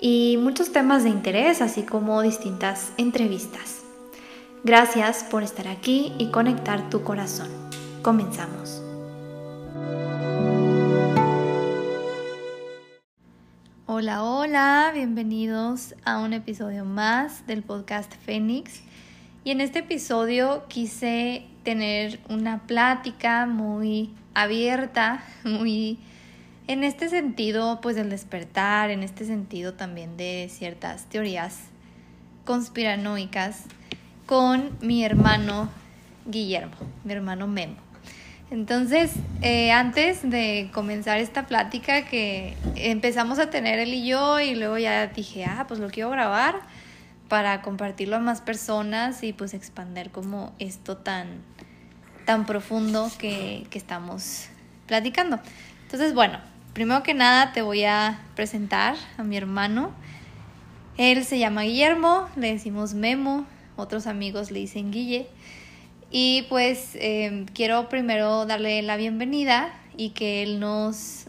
y muchos temas de interés, así como distintas entrevistas. Gracias por estar aquí y conectar tu corazón. Comenzamos. Hola, hola, bienvenidos a un episodio más del podcast Fénix. Y en este episodio quise tener una plática muy abierta, muy en este sentido, pues del despertar, en este sentido también de ciertas teorías conspiranoicas con mi hermano Guillermo, mi hermano Memo. Entonces, eh, antes de comenzar esta plática que empezamos a tener él y yo y luego ya dije, ah, pues lo quiero grabar para compartirlo a más personas y pues expander como esto tan, tan profundo que, que estamos platicando. Entonces, bueno, primero que nada te voy a presentar a mi hermano. Él se llama Guillermo, le decimos Memo, otros amigos le dicen Guille. Y pues em, quiero primero darle la bienvenida y que él nos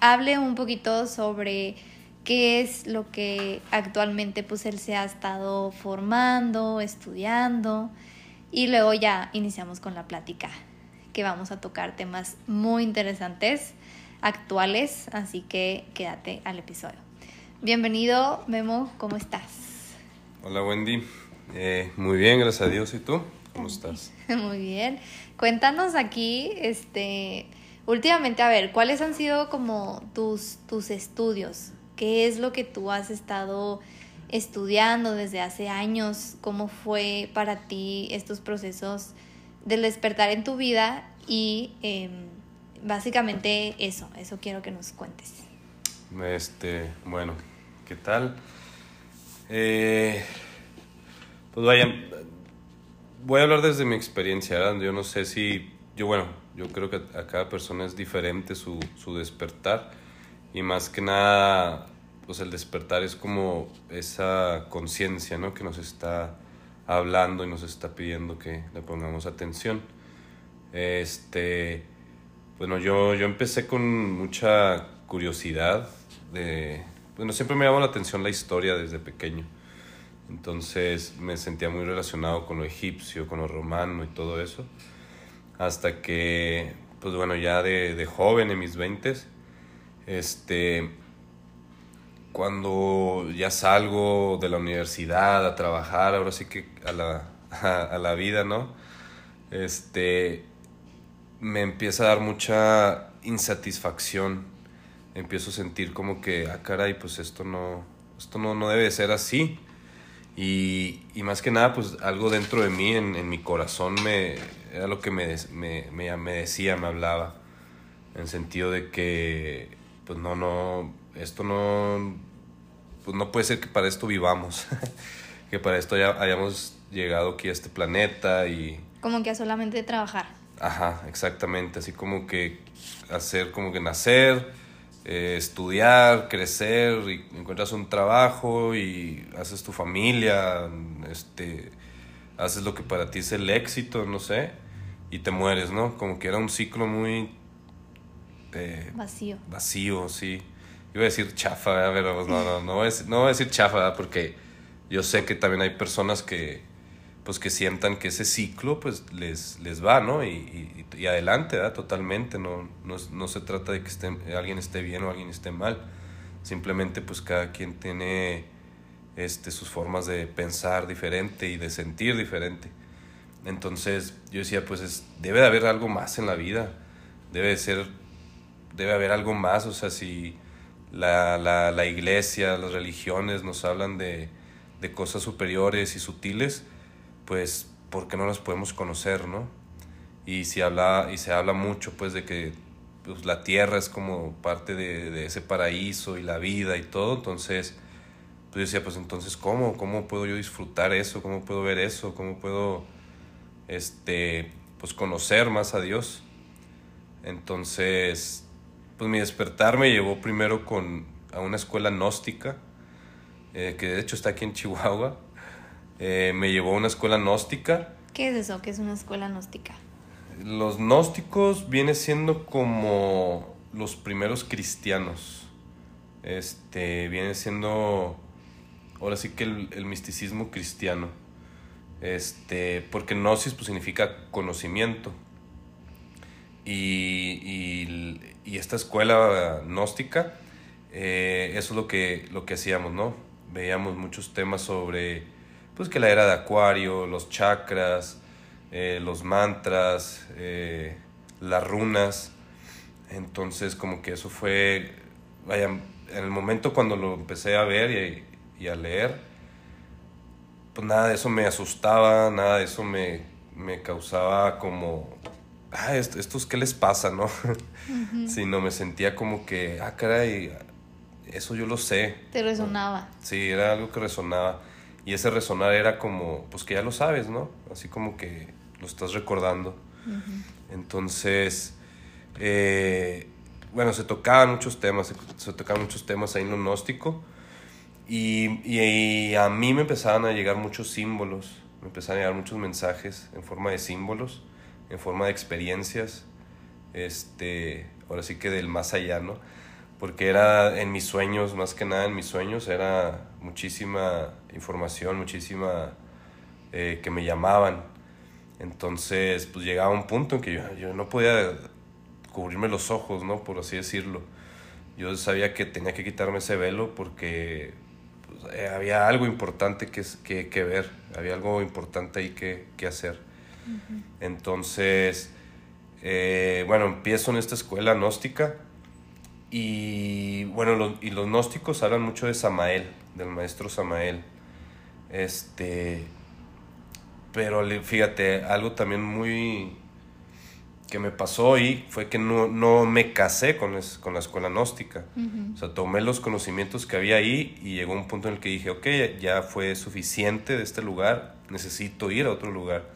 hable un poquito sobre qué es lo que actualmente pues él se ha estado formando, estudiando y luego ya iniciamos con la plática que vamos a tocar temas muy interesantes, actuales, así que quédate al episodio. Bienvenido Memo, ¿cómo estás? Hola Wendy, eh, muy bien, gracias a Dios, ¿y tú? ¿Cómo estás? Muy bien. Cuéntanos aquí, este, últimamente, a ver, ¿cuáles han sido como tus, tus estudios? ¿Qué es lo que tú has estado estudiando desde hace años? ¿Cómo fue para ti estos procesos del despertar en tu vida? Y em, básicamente eso, eso quiero que nos cuentes. Este, bueno, ¿qué tal? Eh, pues vaya, voy a hablar desde mi experiencia. Yo no sé si, yo bueno, yo creo que a cada persona es diferente su, su despertar y más que nada pues el despertar es como esa conciencia, ¿no? Que nos está hablando y nos está pidiendo que le pongamos atención. Este, bueno, yo, yo empecé con mucha curiosidad de, bueno, siempre me llamó la atención la historia desde pequeño. Entonces me sentía muy relacionado con lo egipcio, con lo romano y todo eso. Hasta que, pues bueno, ya de, de joven, en mis veintes, este, cuando ya salgo de la universidad a trabajar, ahora sí que a la, a, la vida, ¿no? Este, me empieza a dar mucha insatisfacción. Empiezo a sentir como que, ah, caray, pues esto no, esto no, no debe ser así. Y, y, más que nada, pues algo dentro de mí, en, en mi corazón, me, era lo que me, me, me, me decía, me hablaba. En sentido de que, pues no, no, esto no, pues no puede ser que para esto vivamos, que para esto ya hayamos llegado aquí a este planeta y... Como que a solamente trabajar. Ajá, exactamente, así como que hacer, como que nacer, eh, estudiar, crecer, y encuentras un trabajo y haces tu familia, este, haces lo que para ti es el éxito, no sé, y te mueres, ¿no? Como que era un ciclo muy... Eh, vacío. Vacío, sí. Iba a decir chafa, pero pues no, no, no voy a decir, no voy a decir chafa, porque yo sé que también hay personas que, pues que sientan que ese ciclo pues les, les va, ¿no? Y, y, y adelante, ¿verdad? Totalmente, no, no, no, se trata de que alguien esté bien o alguien esté mal, simplemente pues cada quien tiene este, sus formas de pensar diferente y de sentir diferente. Entonces yo decía, pues es, debe de haber algo más en la vida, debe de ser, debe haber algo más, o sea, si la, la, la iglesia, las religiones nos hablan de, de, cosas superiores y sutiles, pues, ¿por qué no las podemos conocer, no? Y, si habla, y se habla mucho, pues, de que pues, la tierra es como parte de, de, ese paraíso y la vida y todo, entonces pues yo decía, pues entonces, ¿cómo? ¿Cómo puedo yo disfrutar eso? ¿Cómo puedo ver eso? ¿Cómo puedo, este, pues conocer más a Dios? Entonces, pues mi despertar me llevó primero con, a una escuela gnóstica, eh, que de hecho está aquí en Chihuahua. Eh, me llevó a una escuela gnóstica. ¿Qué es eso? ¿Qué es una escuela gnóstica? Los gnósticos viene siendo como los primeros cristianos. Este, viene siendo ahora sí que el, misticismo cristiano. Este, porque gnosis pues, significa conocimiento. Y, y, esta escuela gnóstica, eh, eso es lo que, lo que hacíamos, ¿no? Veíamos muchos temas sobre, pues que la era de Acuario, los chakras, eh, los mantras, eh, las runas. Entonces como que eso fue, vaya, en el momento cuando lo empecé a ver y, y a leer, pues nada de eso me asustaba, nada de eso me, me causaba como, ah, estos qué les pasa, ¿no? Sino me sentía como que, ah, caray, eso yo lo sé. Te resonaba. Sí, era algo que resonaba. Y ese resonar era como, pues que ya lo sabes, ¿no? Así como que lo estás recordando. Entonces, eh, bueno, se tocaban muchos temas, se, se, tocaban muchos temas ahí en lo gnóstico. Y, y, a mí me empezaban a llegar muchos símbolos, me empezaban a llegar muchos mensajes en forma de símbolos, en forma de experiencias, este, ahora sí que del más allá, ¿no? Porque era en mis sueños, más que nada en mis sueños, era muchísima información, muchísima eh, que me llamaban. Entonces, pues llegaba un punto en que yo, yo no podía cubrirme los ojos, ¿no? Por así decirlo. Yo sabía que tenía que quitarme ese velo porque eh, había algo importante que, que, que, ver, había algo importante ahí que, que hacer. Entonces, eh, bueno, empiezo en esta escuela gnóstica y bueno, y los gnósticos hablan mucho de Samael, del maestro Samael. Este, pero fíjate, algo también muy que me pasó y fue que no, no me casé con, con la escuela gnóstica. O sea, tomé los conocimientos que había ahí y llegó un punto en el que dije, ok, ya fue suficiente de este lugar, necesito ir a otro lugar.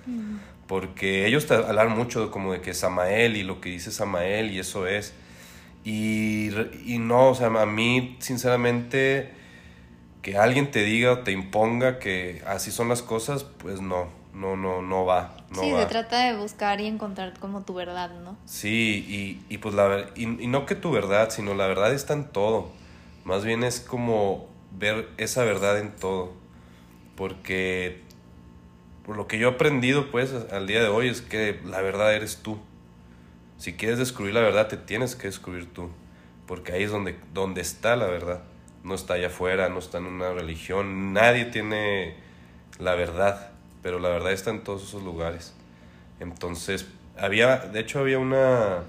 Porque ellos te hablan mucho como de que Samael y lo que dice Samael y eso es. Y, y no, o sea, a mí, sinceramente, que alguien te diga o te imponga que así son las cosas, pues no no, no, no va. No sí, se trata de buscar y encontrar como tu verdad, ¿no? Sí, y, y pues la y, y no que tu verdad, sino la verdad está en todo. Más bien es como ver esa verdad en todo. Porque por lo que yo he aprendido pues al día de hoy es que la verdad eres tú. Si quieres descubrir la verdad, te tienes que descubrir tú. Porque ahí es donde, donde está la verdad. No está allá afuera, no está en una religión. Nadie tiene la verdad pero la verdad está en todos esos lugares. Entonces, había, de hecho había una,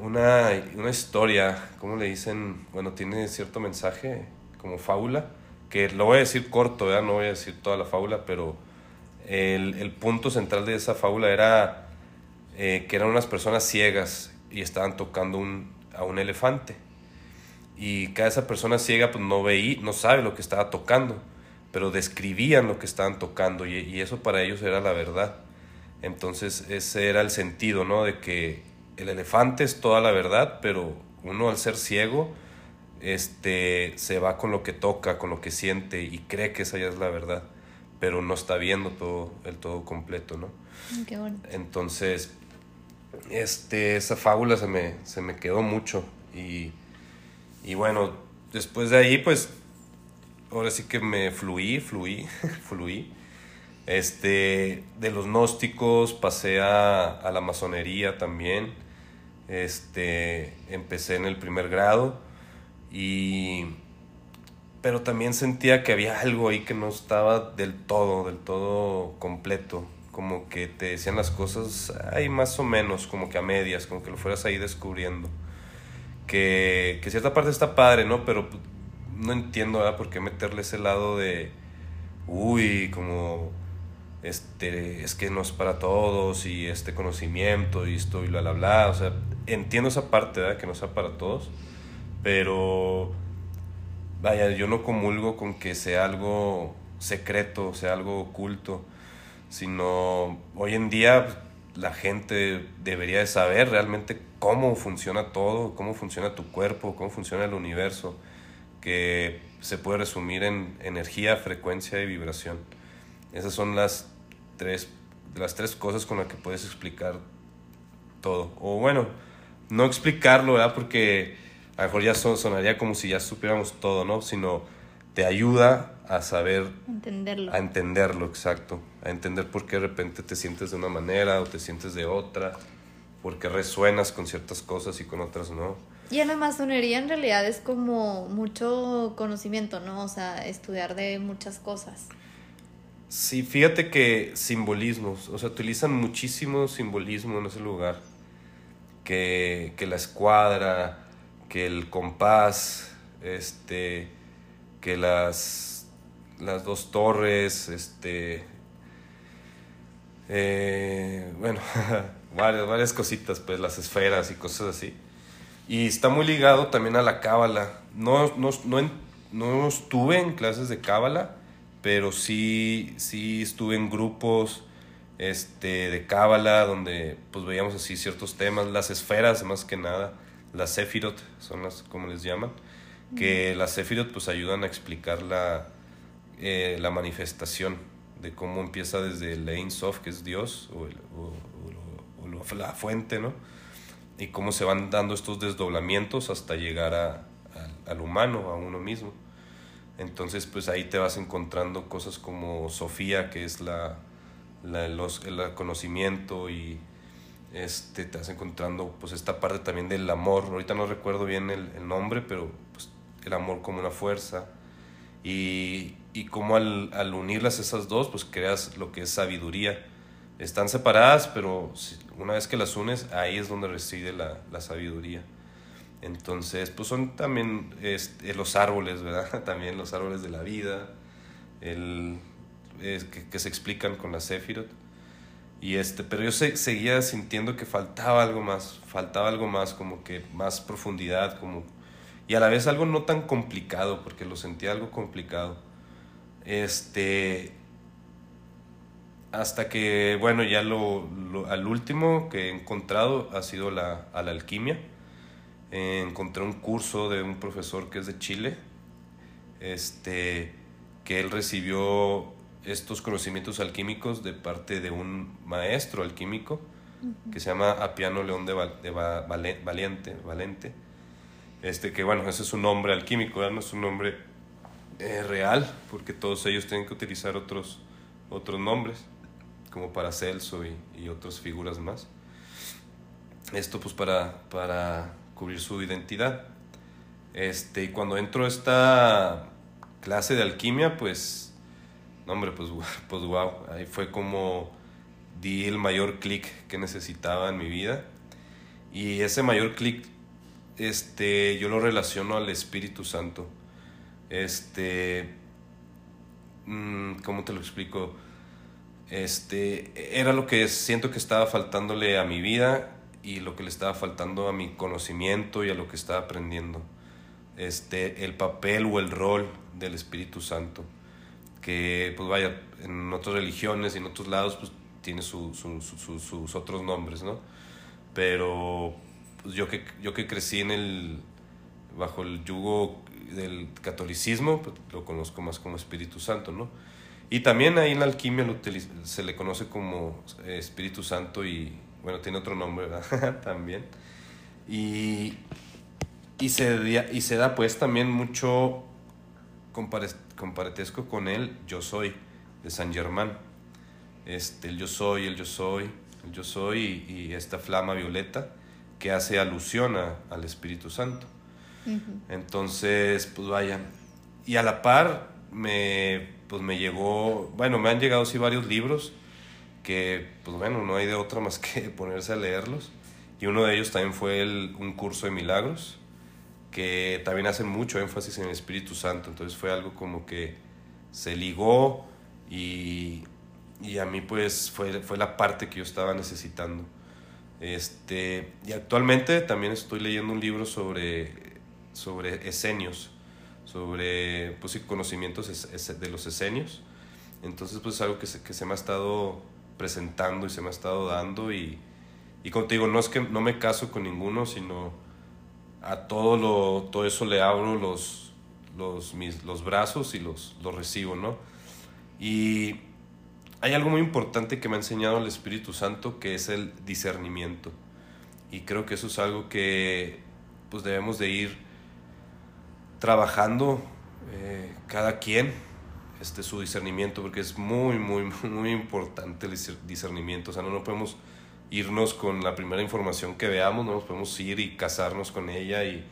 una, una historia, ¿cómo le dicen? Bueno, tiene cierto mensaje, como fábula, que lo voy a decir corto, ¿verdad? no voy a decir toda la fábula, pero el, el punto central de esa fábula era eh, que eran unas personas ciegas y estaban tocando un, a un elefante. Y cada esa persona ciega pues no veía, no sabe lo que estaba tocando pero describían lo que estaban tocando y, eso para ellos era la verdad. Entonces ese era el sentido, ¿no? De que el elefante es toda la verdad, pero uno al ser ciego, este, se va con lo que toca, con lo que siente y cree que esa ya es la verdad, pero no está viendo todo, el todo completo, ¿no? Mm, qué bueno. Entonces, este, esa fábula se me, se me quedó mucho y, y bueno, después de ahí, pues ahora sí que me fluí, fluí, fluí. Este, de los gnósticos pasé a, la masonería también. Este, empecé en el primer grado y pero también sentía que había algo ahí que no estaba del todo, del todo completo, como que te decían las cosas ahí más o menos, como que a medias, como que lo fueras ahí descubriendo. Que, que cierta parte está padre, ¿no? Pero no entiendo ¿verdad? por qué meterle ese lado de, uy, como este, es que no es para todos y este conocimiento y esto y bla, bla, bla. O sea, entiendo esa parte, ¿verdad? Que no sea para todos, pero vaya, yo no comulgo con que sea algo secreto, sea algo oculto, sino hoy en día la gente debería de saber realmente cómo funciona todo, cómo funciona tu cuerpo, cómo funciona el universo, que se puede resumir en energía, frecuencia y vibración. Esas son las tres, las tres cosas con las que puedes explicar todo. O bueno, no explicarlo, ¿verdad? Porque a lo mejor ya sonaría como si ya supiéramos todo, ¿no? Sino te ayuda a saber... Entenderlo. A entenderlo, exacto. A entender por qué de repente te sientes de una manera o te sientes de otra. Por qué resuenas con ciertas cosas y con otras no. Y en la masonería en realidad es como mucho conocimiento, ¿no? O sea, estudiar de muchas cosas. Sí, fíjate que simbolismos, o sea, utilizan muchísimo simbolismo en ese lugar. Que, que la escuadra, que el compás, este, que las, las dos torres, este, eh, bueno, varias, varias cositas, pues las esferas y cosas así. Y está muy ligado también a la cábala. No, no, no, no estuve en clases de cábala, pero sí, sí estuve en grupos este, de cábala donde pues veíamos así ciertos temas, las esferas más que nada las Sefirot, son las como les llaman, que las Sefirot pues ayudan a explicar la, eh, la manifestación de cómo empieza desde el Ein Sof, que es Dios, o, la fuente, ¿no? Y cómo se van dando estos desdoblamientos hasta llegar a, al humano, a uno mismo. Entonces, pues ahí te vas encontrando cosas como Sofía, que es la, el conocimiento y este, te vas encontrando pues esta parte también del amor. Ahorita no recuerdo bien el, el nombre, pero pues, el amor como una fuerza. Y, y como al, al, unirlas esas dos, pues creas lo que es sabiduría. Están separadas, pero una vez que las unes, ahí es donde reside la, la sabiduría. Entonces, pues son también este, los árboles, ¿verdad? También los árboles de la vida, el, que, que, se explican con la Sefirot. Y este, pero yo seguía sintiendo que faltaba algo más, faltaba algo más, como que más profundidad, como, y a la vez algo no tan complicado, porque lo sentía algo complicado. Este, hasta que, bueno, ya lo, lo al último que he encontrado ha sido la, a la alquimia. encontré un curso de un profesor que es de Chile, este, que él recibió estos conocimientos alquímicos de parte de un maestro alquímico que se llama Apiano León de, de Valiente, Valente. Este, que bueno, ese es un nombre alquímico, no es un nombre eh, real, porque todos ellos tienen que utilizar otros, otros nombres, como Paracelso y, y otras figuras más. Esto pues para, para cubrir su identidad. Este, y cuando entro a esta clase de alquimia, pues no, hombre, pues, pues wow, ahí fue como di el mayor clic que necesitaba en mi vida. Y ese mayor clic, este, yo lo relaciono al Espíritu Santo. Este, mm, ¿cómo te lo explico? Este, era lo que siento que estaba faltándole a mi vida y lo que le estaba faltando a mi conocimiento y a lo que estaba aprendiendo. Este, el papel o el rol del Espíritu Santo que pues vaya, en otras religiones y en otros lados pues tiene su, su, sus otros nombres, ¿no? Pero pues, yo, que, yo que crecí en el, bajo el yugo del catolicismo, pues, lo conozco más como Espíritu Santo, ¿no? Y también ahí en la alquimia lo se le conoce como eh, Espíritu Santo y, bueno, tiene otro nombre, ¿verdad? también. Y, y, se, y se da pues también mucho compartezco con él Yo Soy, de San Germán. Este, el Yo Soy, el Yo Soy, el Yo Soy y, esta flama violeta que hace alusión al Espíritu Santo. Entonces, pues vaya. Y a la par me, pues me llegó, bueno, me han llegado sí varios libros que, pues bueno, no hay de otra más que ponerse a leerlos. Y uno de ellos también fue el, un curso de milagros que también hacen mucho énfasis en el Espíritu Santo. Entonces fue algo como que se ligó y, y a mí pues fue, fue la parte que yo estaba necesitando. Este, y actualmente también estoy leyendo un libro sobre, sobre esenios, sobre pues, conocimientos de los esenios. Entonces pues es algo que se, que se me ha estado presentando y se me ha estado dando y, y como te digo, no es que no me caso con ninguno, sino a todo, lo, todo eso le abro los, los, mis, los brazos y los, los recibo, ¿no? Y hay algo muy importante que me ha enseñado el Espíritu Santo que es el discernimiento. Y creo que eso es algo que pues debemos de ir trabajando eh, cada quien este, su discernimiento, porque es muy, muy, muy importante el discernimiento. O sea, no, no podemos irnos con la primera información que veamos, no nos podemos ir y casarnos con ella y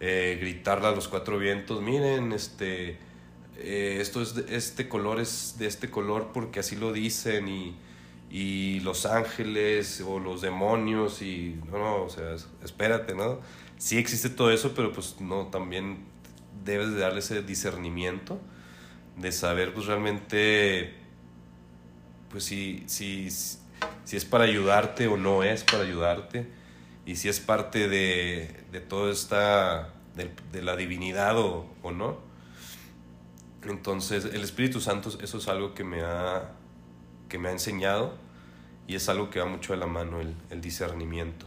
eh, gritarla a los cuatro vientos, miren, este, eh, esto es este color es de este color porque así lo dicen y, y los ángeles o los demonios y no, no, o sea, espérate, ¿no? Sí existe todo eso, pero pues no, también debes de darle ese discernimiento de saber pues realmente pues si, si, si es para ayudarte o no es para ayudarte y si es parte de, de toda esta, de, de la divinidad o, o no. Entonces, el Espíritu Santo, eso es algo que me ha, que me ha enseñado y es algo que va mucho de la mano, el, el discernimiento.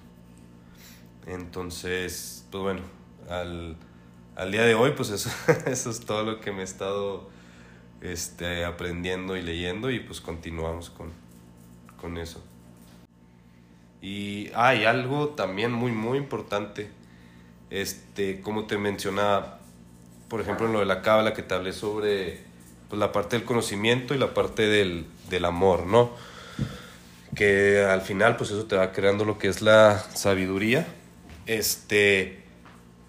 Entonces, pues bueno, al, al, día de hoy, pues eso, eso es todo lo que me he estado este, aprendiendo y leyendo y pues continuamos con, con eso. Y hay algo también muy, muy importante, este, como te mencionaba, por ejemplo, en lo de la cábala que te hablé sobre pues, la parte del conocimiento y la parte del, del amor, ¿no? Que al final, pues eso te va creando lo que es la sabiduría. Este,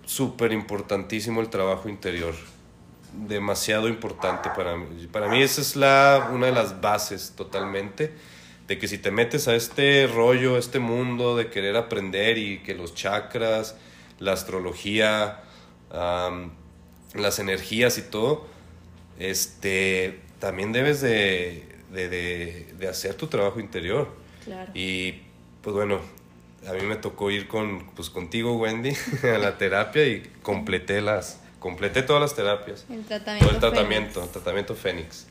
súper importantísimo el trabajo interior. Demasiado importante para mí. Para mí esa es la, una de las bases totalmente de que si te metes a este rollo, este mundo de querer aprender y que los chakras, la astrología, las energías y todo, este, también debes de, de, de, hacer tu trabajo interior. Claro. Y pues bueno, a mí me tocó ir con, pues, contigo, Wendy, a la terapia y completé las, completé todas las terapias. El tratamiento. Todo el tratamiento, el tratamiento Fénix.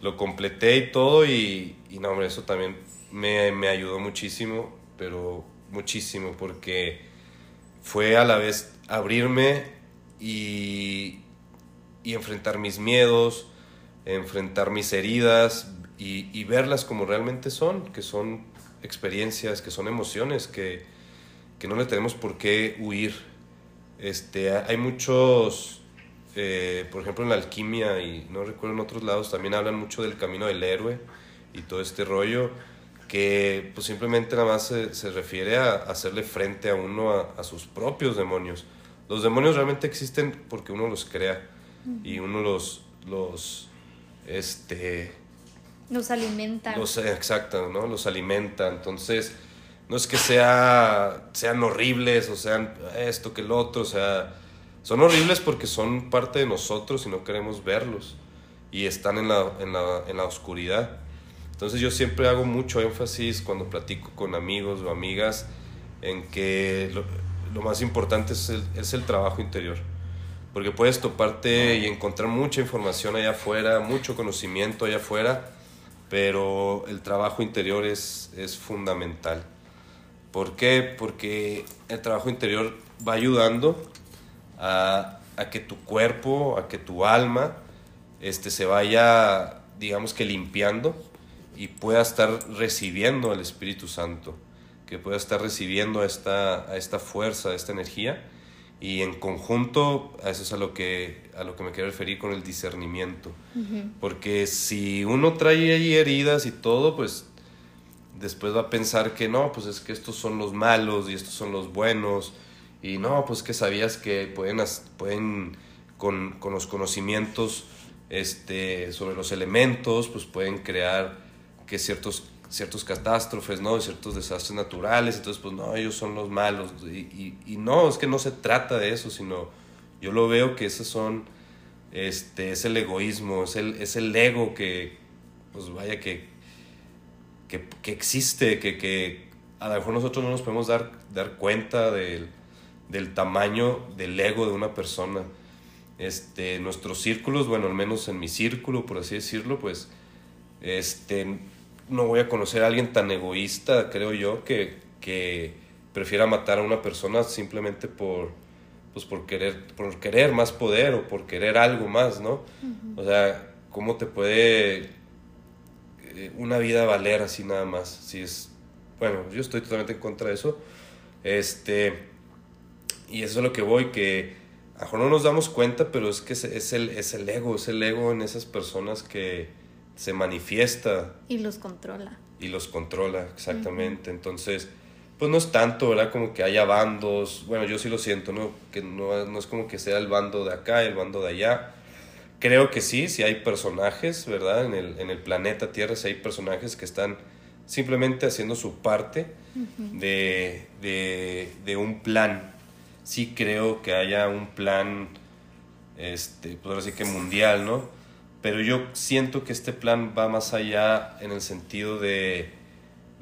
Lo completé y todo y, y no, hombre, eso también me, me ayudó muchísimo, pero muchísimo, porque fue a la vez abrirme y, y enfrentar mis miedos, enfrentar mis heridas y, y, verlas como realmente son, que son experiencias, que son emociones, que, que no le tenemos por qué huir. Este, hay muchos, eh, por ejemplo en la alquimia y no recuerdo en otros lados, también hablan mucho del camino del héroe y todo este rollo que pues simplemente nada más se, se refiere a hacerle frente a uno a, a sus propios demonios los demonios realmente existen porque uno los crea y uno los, los, este... Los alimenta. Los, exacto, ¿no? Los alimenta. Entonces, no es que sea, sean horribles o sean esto que el otro, o sea, son horribles porque son parte de nosotros y no queremos verlos y están en la, en la, en la oscuridad. Entonces yo siempre hago mucho énfasis cuando platico con amigos o amigas en que lo, lo más importante es el, es el trabajo interior. Porque puedes toparte y encontrar mucha información allá afuera, mucho conocimiento allá afuera, pero el trabajo interior es, es fundamental. ¿Por qué? Porque el trabajo interior va ayudando a, a que tu cuerpo, a que tu alma este, se vaya, digamos que limpiando y pueda estar recibiendo el Espíritu Santo que pueda estar recibiendo esta, a esta fuerza, a esta energía. Y en conjunto, a eso es a lo que, a lo que me quiero referir con el discernimiento. Porque si uno trae ahí heridas y todo, pues después va a pensar que no, pues es que estos son los malos y estos son los buenos. Y no, pues que sabías que pueden, pueden con, con los conocimientos este, sobre los elementos, pues pueden crear que ciertos ciertos catástrofes, ¿no? Ciertos desastres naturales, entonces pues no, ellos son los malos. Y, y, no, es que no se trata de eso, sino yo lo veo que esos son, este, es el egoísmo, es el, es el ego que, pues vaya que, que, que existe, que, que, a lo mejor nosotros no nos podemos dar, dar cuenta del, del tamaño del ego de una persona. Este, nuestros círculos, bueno, al menos en mi círculo, por así decirlo, pues, este, no voy a conocer a alguien tan egoísta, creo yo, que, que prefiera matar a una persona simplemente por, pues por querer, por querer más poder o por querer algo más, ¿no? O sea, ¿cómo te puede eh, una vida valer así nada más? Si es, bueno, yo estoy totalmente en contra de eso. Este, y eso es lo que voy, que a lo mejor no nos damos cuenta, pero es que es, el, es el ego, es el ego en esas personas que se manifiesta. Y los controla. Y los controla, exactamente. Entonces, pues no es tanto, ¿verdad? Como que haya bandos, bueno, yo sí lo siento, ¿no? Que no, no es como que sea el bando de acá, el bando de allá. Creo que sí, sí hay personajes, ¿verdad? En el, en el planeta Tierra sí hay personajes que están simplemente haciendo su parte de, de, de, un plan. Sí creo que haya un plan, este, pues ahora sí que mundial, ¿no? Pero yo siento que este plan va más allá en el sentido de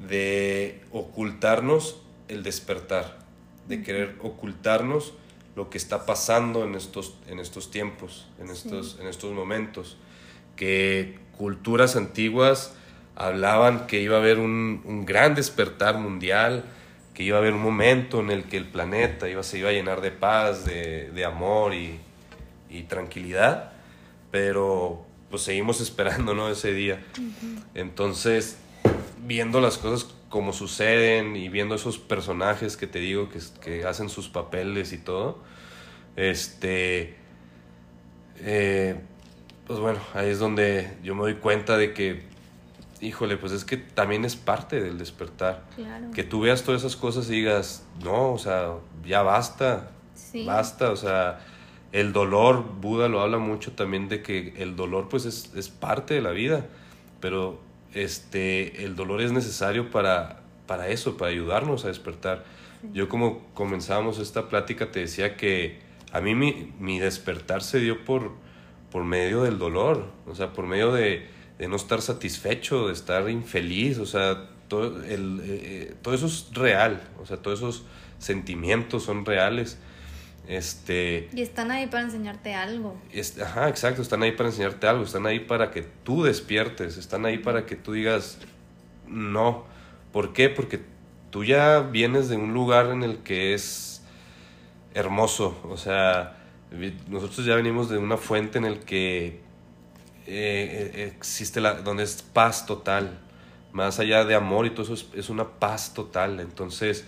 de ocultarnos el despertar, de querer ocultarnos lo que está pasando en estos, en estos tiempos, en estos, en estos momentos, que culturas antiguas hablaban que iba a haber un, gran despertar mundial, que iba a haber un momento en el que el planeta iba, se iba a llenar de paz, de, amor y, tranquilidad, pero pues seguimos esperando ¿no? ese día. Entonces, viendo las cosas como suceden y viendo esos personajes que te digo que, que hacen sus papeles y todo, este, eh, pues bueno, ahí es donde yo me doy cuenta de que, híjole, pues es que también es parte del despertar. Que tú veas todas esas cosas y digas, no, o sea, ya basta, basta, o sea, el dolor, Buda lo habla mucho también de que el dolor pues es, es parte de la vida, pero este, el dolor es necesario para, para eso, para ayudarnos a despertar. Yo como comenzábamos esta plática te decía que a mí mi, mi, despertar se dio por, por medio del dolor, o sea, por medio de, de no estar satisfecho, de estar infeliz, o sea, todo, el, eh, todo eso es real, o sea, todos esos sentimientos son reales. Este, y están ahí para enseñarte algo. ajá, exacto, están ahí para enseñarte algo, están ahí para que tú despiertes, están ahí para que tú digas, no. ¿Por qué? Porque tú ya vienes de un lugar en el que es hermoso, o sea, nosotros ya venimos de una fuente en el que eh, eh, existe la, donde es paz total, más allá de amor y todo eso es, es una paz total, entonces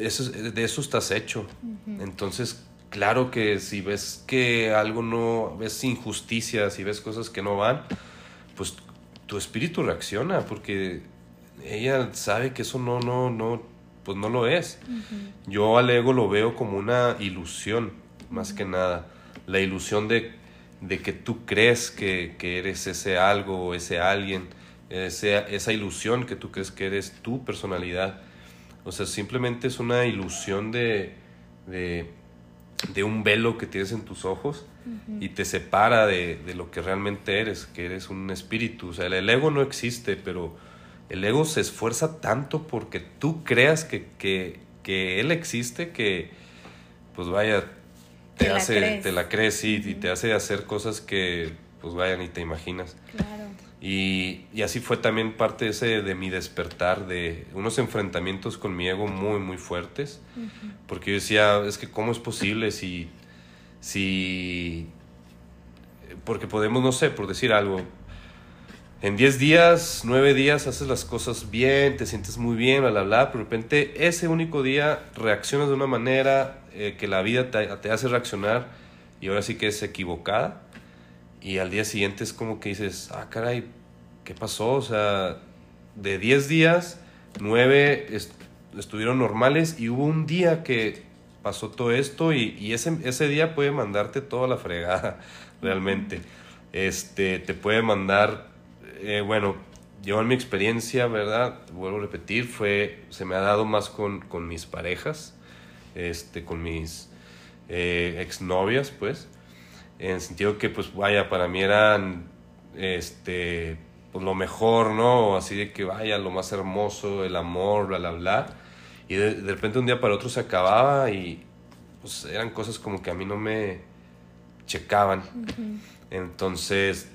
eso, de eso estás hecho. Entonces, claro que si ves que algo no, ves injusticias, si ves cosas que no van, pues tu espíritu reacciona porque ella sabe que eso no, no, no, pues no lo es. Yo al ego lo veo como una ilusión, más que nada. La ilusión de, de que tú crees que, que, eres ese algo ese alguien, esa, esa ilusión que tú crees que eres tu personalidad o sea, simplemente es una ilusión de, de, un velo que tienes en tus ojos y te separa de, lo que realmente eres, que eres un espíritu. O sea, el ego no existe, pero el ego se esfuerza tanto porque tú creas que, que, él existe que, pues vaya, te, hace, te la crees, y te hace hacer cosas que, pues vaya, ni te imaginas. Claro. Y, y, así fue también parte ese de mi despertar, de unos enfrentamientos con mi ego muy, muy fuertes, porque yo decía, es que cómo es posible si, si, porque podemos, no sé, por decir algo, en 10 días, 9 días haces las cosas bien, te sientes muy bien, bla, bla, bla, pero de repente ese único día reaccionas de una manera eh, que la vida te, te hace reaccionar y ahora sí que es equivocada y al día siguiente es como que dices, ah, caray, ¿qué pasó? O sea, de 10 días, 9 estuvieron normales y hubo un día que pasó todo esto y, y, ese, ese día puede mandarte toda la fregada, realmente. Este, te puede mandar, eh, bueno, yo en mi experiencia, ¿verdad? Vuelvo a repetir, fue, se me ha dado más con, con mis parejas, este, con mis eh, exnovias, pues en el sentido que pues vaya, para mí eran este pues, lo mejor, ¿no? Así de que vaya, lo más hermoso, el amor, bla, bla, bla. Y de, de repente un día para otro se acababa y pues eran cosas como que a mí no me checaban. Entonces,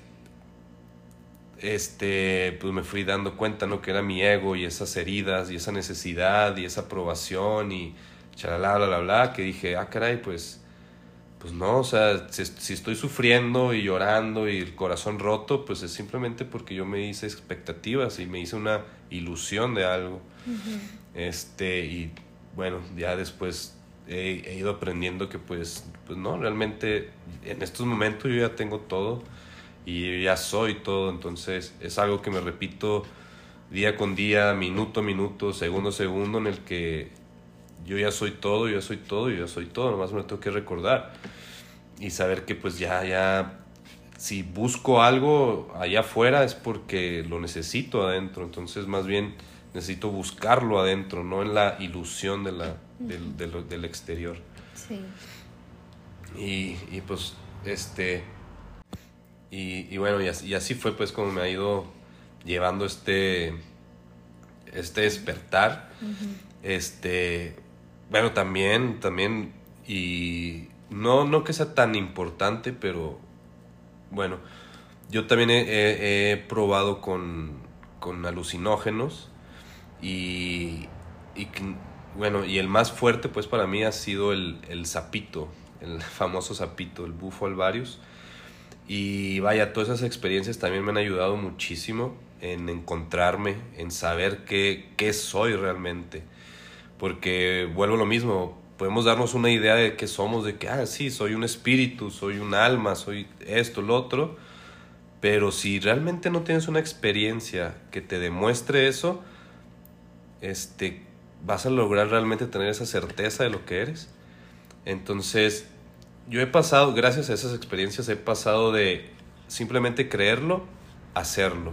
este, pues me fui dando cuenta, ¿no? Que era mi ego y esas heridas y esa necesidad y esa aprobación y chalala, bla, bla, bla, que dije, ah, caray, pues, pues no, o sea, si, estoy sufriendo y llorando y el corazón roto, pues es simplemente porque yo me hice expectativas y me hice una ilusión de algo. Este, y bueno, ya después he, ido aprendiendo que pues, pues no, realmente en estos momentos yo ya tengo todo y ya soy todo, entonces es algo que me repito día con día, minuto a minuto, segundo a segundo, en el que yo ya soy todo, yo ya soy todo, yo ya soy todo, nomás me lo tengo que recordar y saber que pues ya, ya, si busco algo allá afuera es porque lo necesito adentro, entonces más bien necesito buscarlo adentro, no en la ilusión de la, del, del, exterior. Sí. Y, y pues, este, y, bueno, y así, y así, fue pues como me ha ido llevando este, este despertar. Este, bueno, también, también, y no, no que sea tan importante, pero bueno, yo también he, probado con, con, alucinógenos y, y, bueno, y el más fuerte pues para mí ha sido el, el sapito, el famoso sapito, el bufo alvarius y vaya, todas esas experiencias también me han ayudado muchísimo en encontrarme, en saber qué, qué soy realmente. Porque vuelvo a lo mismo, podemos darnos una idea de qué somos, de que, ah, sí, soy un espíritu, soy un alma, soy esto, lo otro. Pero si realmente no tienes una experiencia que te demuestre eso, este, vas a lograr realmente tener esa certeza de lo que eres. Entonces, yo he pasado, gracias a esas experiencias, he pasado de simplemente creerlo, hacerlo.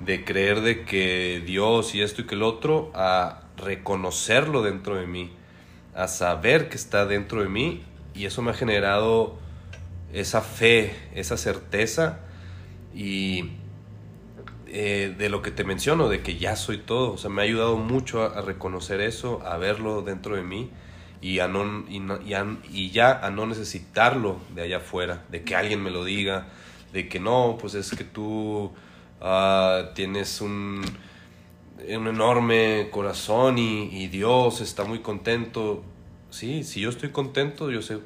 De creer de que Dios y esto y que el otro, a reconocerlo dentro de mí, a saber que está dentro de mí y eso me ha generado esa fe, esa certeza y eh, de lo que te menciono, de que ya soy todo. O sea, me ha ayudado mucho a reconocer eso, a verlo dentro de mí y, a no, y, ya a no necesitarlo de allá afuera, de que alguien me lo diga, de que no, pues es que tú ah, tienes un, un, enorme corazón y, y, Dios está muy contento. Sí, si yo estoy contento, yo sé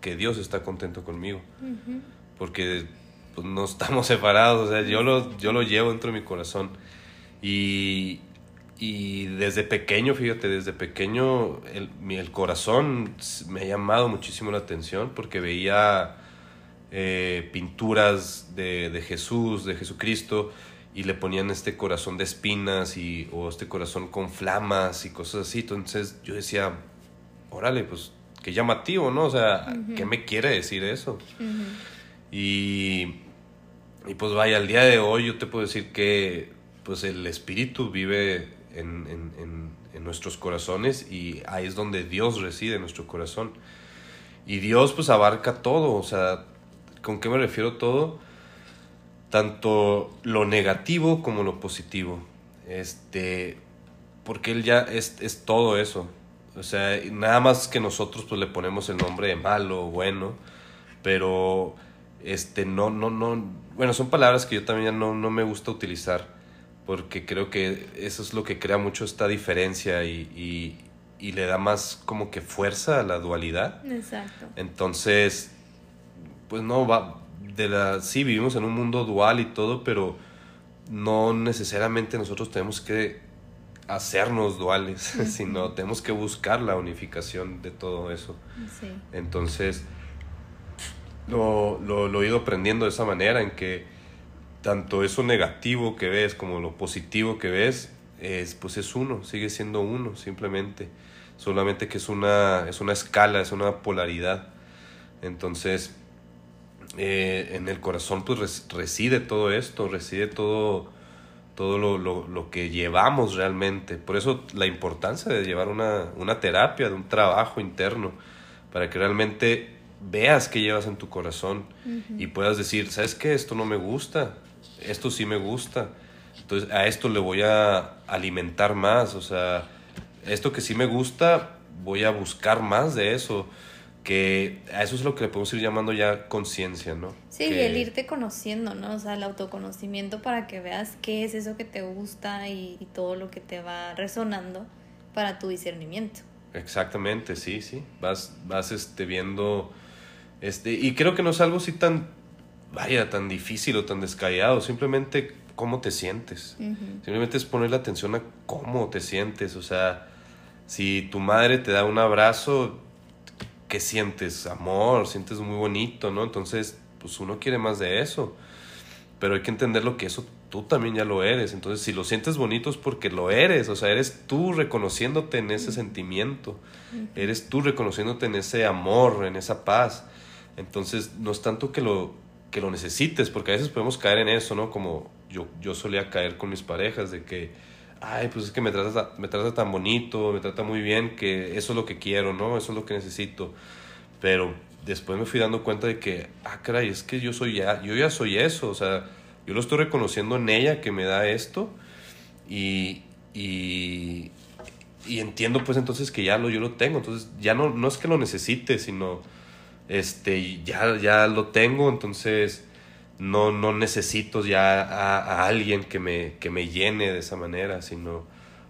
que Dios está contento conmigo, porque pues, no estamos separados, o sea, yo lo, yo lo llevo dentro de mi corazón. Y, y desde pequeño, fíjate, desde pequeño el, el corazón me ha llamado muchísimo la atención porque veía eh, pinturas de, de, Jesús, de Jesucristo, y le ponían este corazón de espinas y, o este corazón con flamas y cosas así. Entonces yo decía, órale, pues qué llamativo, ¿no? O sea, ¿qué me quiere decir eso? y, y pues vaya, al día de hoy yo te puedo decir que pues el espíritu vive en, en, en, nuestros corazones y ahí es donde Dios reside en nuestro corazón. Y Dios pues abarca todo, o sea, ¿con qué me refiero todo? Tanto lo negativo como lo positivo. Este, porque Él ya es, es todo eso. O sea, nada más que nosotros pues le ponemos el nombre de malo o bueno, pero este no, no, no, bueno, son palabras que yo también no, no me gusta utilizar porque creo que eso es lo que crea mucho esta diferencia y, y, le da más como que fuerza a la dualidad. Exacto. Entonces, pues no, va, de la, sí vivimos en un mundo dual y todo, pero no necesariamente nosotros tenemos que hacernos duales, sino tenemos que buscar la unificación de todo eso. Sí. Entonces, lo, lo, lo he ido aprendiendo de esa manera en que tanto eso negativo que ves como lo positivo que ves, es, pues es uno, sigue siendo uno simplemente. Solamente que es una, es una escala, es una polaridad. Entonces, eh, en el corazón pues reside todo esto, reside todo, todo lo, lo, lo, que llevamos realmente. Por eso la importancia de llevar una, una terapia, de un trabajo interno, para que realmente veas qué llevas en tu corazón y puedas decir, ¿sabes qué? Esto no me gusta, esto sí me gusta. Entonces a esto le voy a alimentar más, o sea, esto que sí me gusta, voy a buscar más de eso que a eso es lo que le podemos ir llamando ya conciencia, ¿no? Sí, y el irte conociendo, ¿no? O sea, el autoconocimiento para que veas qué es eso que te gusta y, y, todo lo que te va resonando para tu discernimiento. Exactamente, sí, sí. Vas, vas este, viendo, este, y creo que no es algo así tan, vaya, tan difícil o tan descallado, simplemente cómo te sientes. Simplemente es ponerle atención a cómo te sientes, o sea, si tu madre te da un abrazo, ¿qué sientes? Amor, sientes muy bonito, ¿no? Entonces, pues uno quiere más de eso. Pero hay que entender lo que eso tú también ya lo eres. Entonces, si lo sientes bonito es porque lo eres. O sea, eres tú reconociéndote en ese sentimiento. Eres tú reconociéndote en ese amor, en esa paz. Entonces, no es tanto que lo, que lo necesites, porque a veces podemos caer en eso, ¿no? Como yo, yo solía caer con mis parejas, de que, ay, pues es que me trata, me trata tan bonito, me trata muy bien, que eso es lo que quiero, ¿no? Eso es lo que necesito. Pero después me fui dando cuenta de que, ah, caray, es que yo soy ya, yo ya soy eso, o sea, yo lo estoy reconociendo en ella que me da esto y, y, entiendo pues entonces que ya lo, yo lo tengo, entonces ya no, no es que lo necesite, sino este, ya, ya lo tengo, entonces no, no necesito ya a, alguien que me, que me llene de esa manera, sino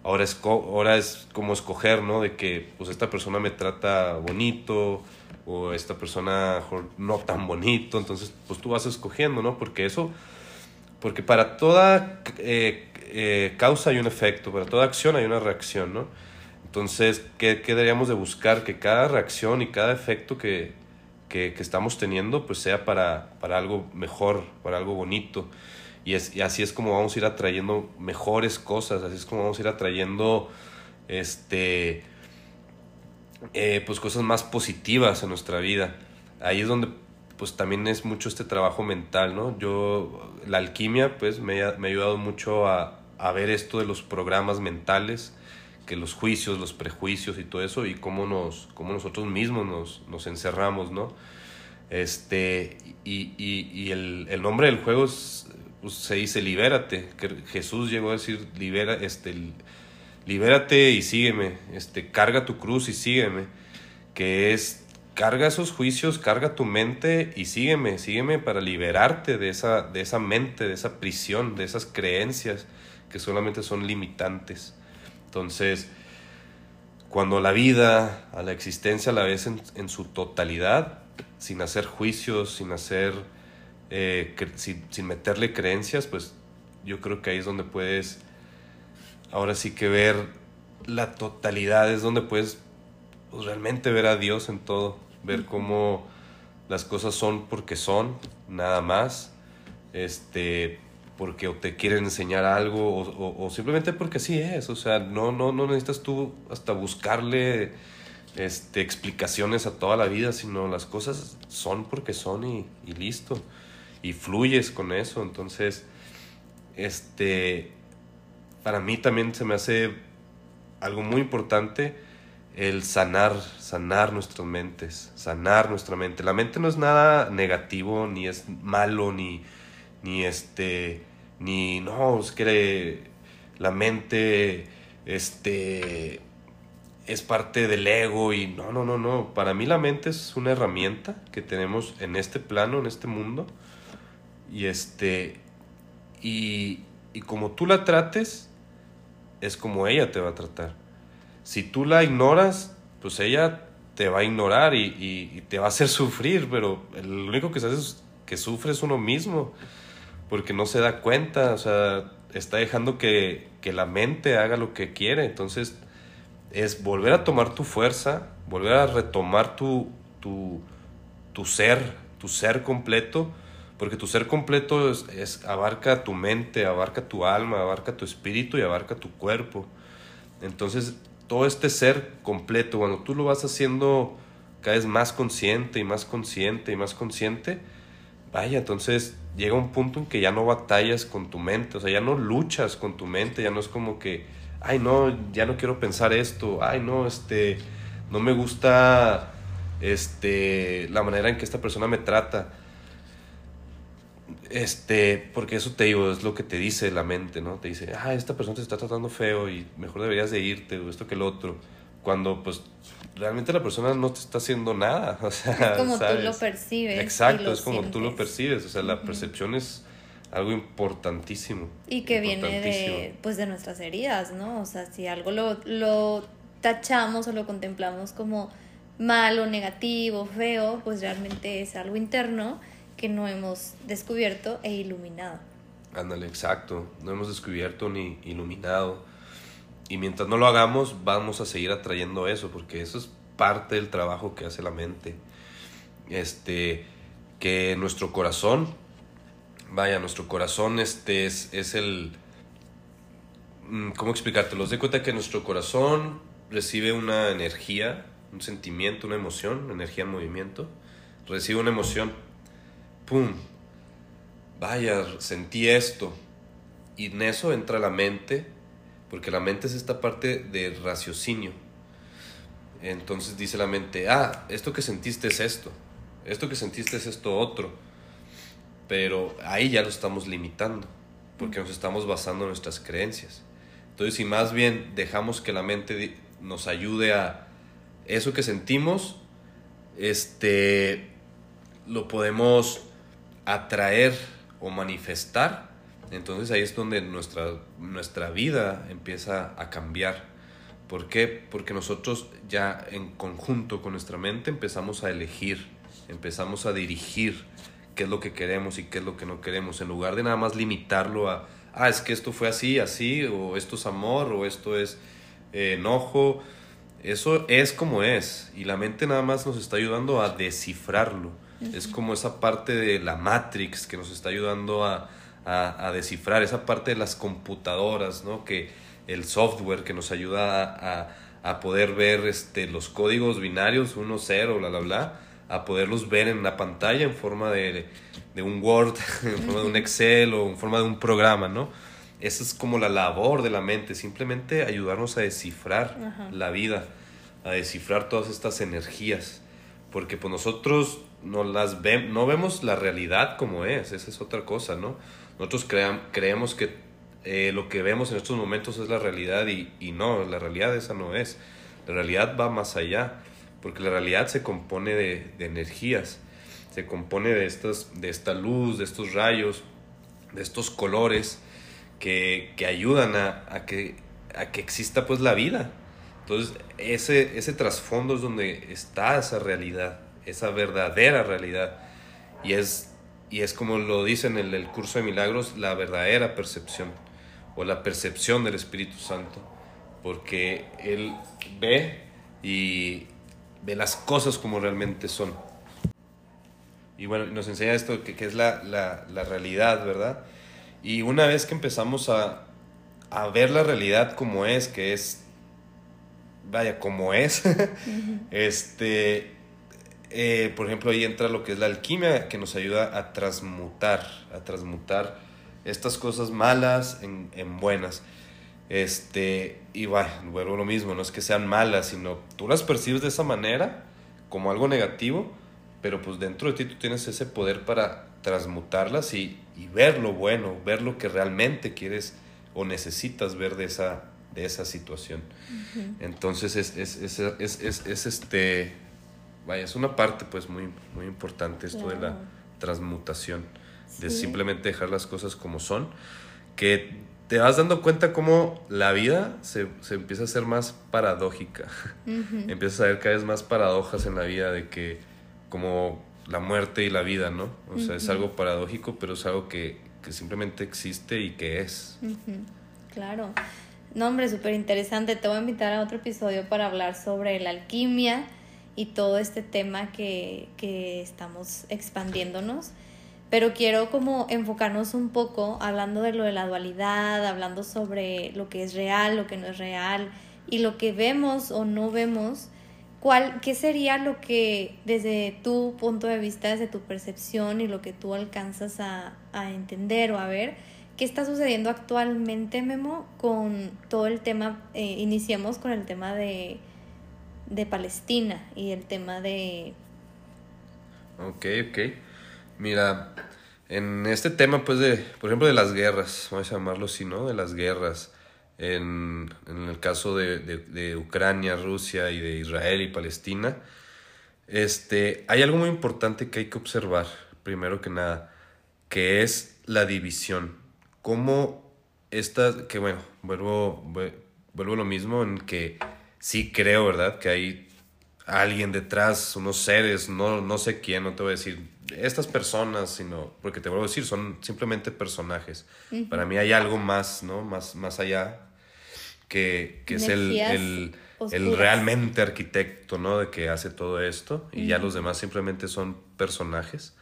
ahora es, ahora es como escoger, ¿no? De que pues esta persona me trata bonito o esta persona no tan bonito, entonces pues tú vas escogiendo, ¿no? Porque eso porque para toda eh, eh, causa hay un efecto, para toda acción hay una reacción, ¿no? Entonces, ¿qué, deberíamos de buscar? Que cada reacción y cada efecto que, que, estamos teniendo, pues sea para, para, algo mejor, para algo bonito. Y, es, y así es como vamos a ir atrayendo mejores cosas, así es como vamos a ir atrayendo este, eh, pues cosas más positivas en nuestra vida. Ahí es donde pues también es mucho este trabajo mental, ¿no? Yo, la alquimia, pues me ha, me ha ayudado mucho a, a, ver esto de los programas mentales, que los juicios, los prejuicios y todo eso, y cómo, nos, cómo nosotros mismos nos, nos encerramos, ¿no? Este, y, y, el, el, nombre del juego pues, se dice libérate, que Jesús llegó a decir libera, este, libérate y sígueme, este, carga tu cruz y sígueme, que es carga esos juicios, carga tu mente y sígueme, sígueme para liberarte de esa, de esa mente, de esa prisión, de esas creencias que solamente son limitantes. Entonces, cuando la vida, a la existencia la ves en, su totalidad, sin hacer juicios, sin hacer, eh, sin, sin meterle creencias, pues yo creo que ahí es donde puedes, ahora sí que ver la totalidad, es donde puedes pues, realmente ver a Dios en todo ver cómo las cosas son porque son, nada más, este, porque te quieren enseñar algo o, o, simplemente porque así es, o sea, no, no, no necesitas tú hasta buscarle este, explicaciones a toda la vida, sino las cosas son porque son y, y listo, y fluyes con eso, entonces, este, para mí también se me hace algo muy importante, el sanar, sanar nuestras mentes, sanar nuestra mente. La mente no es nada negativo, ni es malo, ni, ni este, ni, no, es que la mente, este, es parte del ego y no, no, no, no. Para mí la mente es una herramienta que tenemos en este plano, en este mundo. Y este, y, y como tú la trates, es como ella te va a tratar si tú la ignoras, pues ella te va a ignorar y, te va a hacer sufrir, pero el único que se hace que sufre es uno mismo, porque no se da cuenta, o sea, está dejando que, la mente haga lo que quiere, entonces es volver a tomar tu fuerza, volver a retomar tu, tu, tu ser, tu ser completo, porque tu ser completo es, abarca tu mente, abarca tu alma, abarca tu espíritu y abarca tu cuerpo. Entonces todo este ser completo, cuando tú lo vas haciendo cada vez más consciente y más consciente y más consciente, vaya, entonces llega un punto en que ya no batallas con tu mente, o sea, ya no luchas con tu mente, ya no es como que, ay, no, ya no quiero pensar esto, ay, no, este, no me gusta, este, la manera en que esta persona me trata. Este, porque eso te digo, es lo que te dice la mente, ¿no? Te dice, ah, esta persona te está tratando feo y mejor deberías de irte, o esto que el otro. Cuando, pues, realmente la persona no te está haciendo nada. O sea, es como tú lo percibes. Exacto, es como tú lo percibes. O sea, la percepción es algo importantísimo. Y que viene de, pues, de nuestras heridas, ¿no? O sea, si algo lo, lo tachamos o lo contemplamos como malo, negativo, feo, pues realmente es algo interno que no hemos descubierto e iluminado. Ándale, exacto. No hemos descubierto ni iluminado. Y mientras no lo hagamos, vamos a seguir atrayendo eso, porque eso es parte del trabajo que hace la mente. Este, que nuestro corazón, vaya, nuestro corazón este es, es el... Mm, ¿Cómo explicarte? Los de cuenta que nuestro corazón recibe una energía, un sentimiento, una emoción, energía en movimiento. Recibe una emoción ¡pum! Vaya, sentí esto. Y en eso entra la mente, porque la mente es esta parte de raciocinio. Entonces dice la mente, ah, esto que sentiste es esto, esto que sentiste es esto otro. Pero ahí ya lo estamos limitando, porque nos estamos basando en nuestras creencias. Entonces, si más bien dejamos que la mente nos ayude a eso que sentimos, este, lo podemos atraer o manifestar, entonces ahí es donde nuestra, nuestra vida empieza a cambiar. ¿Por qué? Porque nosotros ya en conjunto con nuestra mente empezamos a elegir, empezamos a dirigir qué es lo que queremos y qué es lo que no queremos, en lugar de nada más limitarlo a, ah, es que esto fue así, así, o esto es amor, o esto es eh, enojo. Eso es como es, y la mente nada más nos está ayudando a descifrarlo es como esa parte de la Matrix que nos está ayudando a, descifrar, esa parte de las computadoras, ¿no? Que el software que nos ayuda a, poder ver este, los códigos binarios, 1, 0, bla, bla, bla, a poderlos ver en la pantalla en forma de, un Word, en forma de un Excel o en forma de un programa, ¿no? Esa es como la labor de la mente, simplemente ayudarnos a descifrar la vida, a descifrar todas estas energías, porque pues nosotros no, las ve, no vemos la realidad como es, esa es otra cosa, ¿no? Nosotros creemos que eh, lo que vemos en estos momentos es la realidad y, y, no, la realidad esa no es. La realidad va más allá, porque la realidad se compone de, de energías, se compone de, estas, de esta luz, de estos rayos, de estos colores que, que ayudan a, a, que, a que exista pues la vida. Entonces, ese, ese trasfondo es donde está esa realidad esa verdadera realidad. Y es, y es como lo dice en el, curso de milagros, la verdadera percepción o la percepción del Espíritu Santo. Porque Él ve y ve las cosas como realmente son. Y bueno, nos enseña esto que, es la, la, la, realidad, ¿verdad? Y una vez que empezamos a, a ver la realidad como es, que es, vaya, como es, este, eh, por ejemplo, ahí entra lo que es la alquimia, que nos ayuda a transmutar, a transmutar estas cosas malas en, buenas. Este, y bueno, vuelvo lo mismo, no es que sean malas, sino tú las percibes de esa manera, como algo negativo, pero pues dentro de ti tú tienes ese poder para transmutarlas y, ver lo bueno, ver lo que realmente quieres o necesitas ver de esa, de esa situación. Entonces es, es, es, es, este vaya, es una parte pues muy, muy importante esto de la transmutación, de simplemente dejar las cosas como son, que te vas dando cuenta cómo la vida se, empieza a ser más paradójica, empiezas a ver cada vez más paradojas en la vida de que como la muerte y la vida, ¿no? O sea, es algo paradójico, pero es algo que, que simplemente existe y que es. Claro. No, hombre, súper interesante. Te voy a invitar a otro episodio para hablar sobre la alquimia y todo este tema que, que estamos expandiéndonos. Pero quiero como enfocarnos un poco hablando de lo de la dualidad, hablando sobre lo que es real, lo que no es real y lo que vemos o no vemos. ¿Cuál, ¿Qué sería lo que desde tu punto de vista, desde tu percepción y lo que tú alcanzas a, a entender o a ver, qué está sucediendo actualmente, Memo, con todo el tema? Eh, iniciemos con el tema de de Palestina y el tema de... Ok, ok. Mira, en este tema, pues, de, por ejemplo, de las guerras, vamos a llamarlo así, ¿no? De las guerras. En, en el caso de, de, de, Ucrania, Rusia y de Israel y Palestina, este, hay algo muy importante que hay que observar, primero que nada, que es la división. Cómo esta, que bueno, vuelvo, vuelvo a lo mismo en que sí creo, ¿verdad? Que hay alguien detrás, unos seres, no, no sé quién, no te voy a decir estas personas, sino, porque te vuelvo a decir, son simplemente personajes. Para mí hay algo más, ¿no? Más, más allá, que, que es el, el, el, realmente arquitecto, ¿no? De que hace todo esto, y ya los demás simplemente son personajes.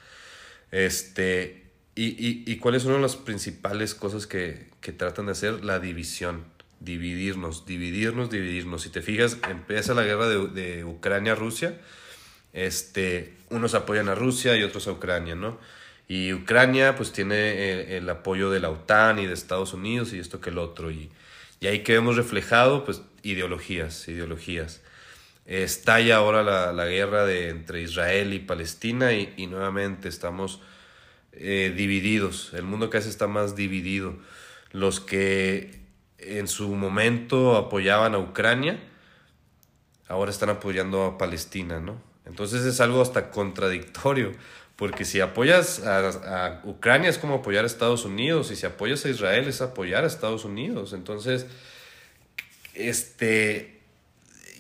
Este, y, y, y cuáles son las principales cosas que, que tratan de hacer, la división dividirnos, dividirnos, dividirnos. Si te fijas, empieza la guerra de, Ucrania-Rusia, este, unos apoyan a Rusia y otros a Ucrania, ¿no? Y Ucrania pues tiene el, apoyo de la OTAN y de Estados Unidos y esto que el otro. Y, y ahí que vemos reflejado pues ideologías, ideologías. Estalla ahora la, la guerra de, entre Israel y Palestina y, y nuevamente estamos eh, divididos. El mundo casi está más dividido. Los que en su momento apoyaban a Ucrania, ahora están apoyando a Palestina, ¿no? Entonces es algo hasta contradictorio, porque si apoyas a, Ucrania es como apoyar a Estados Unidos, y si apoyas a Israel es apoyar a Estados Unidos. Entonces, este,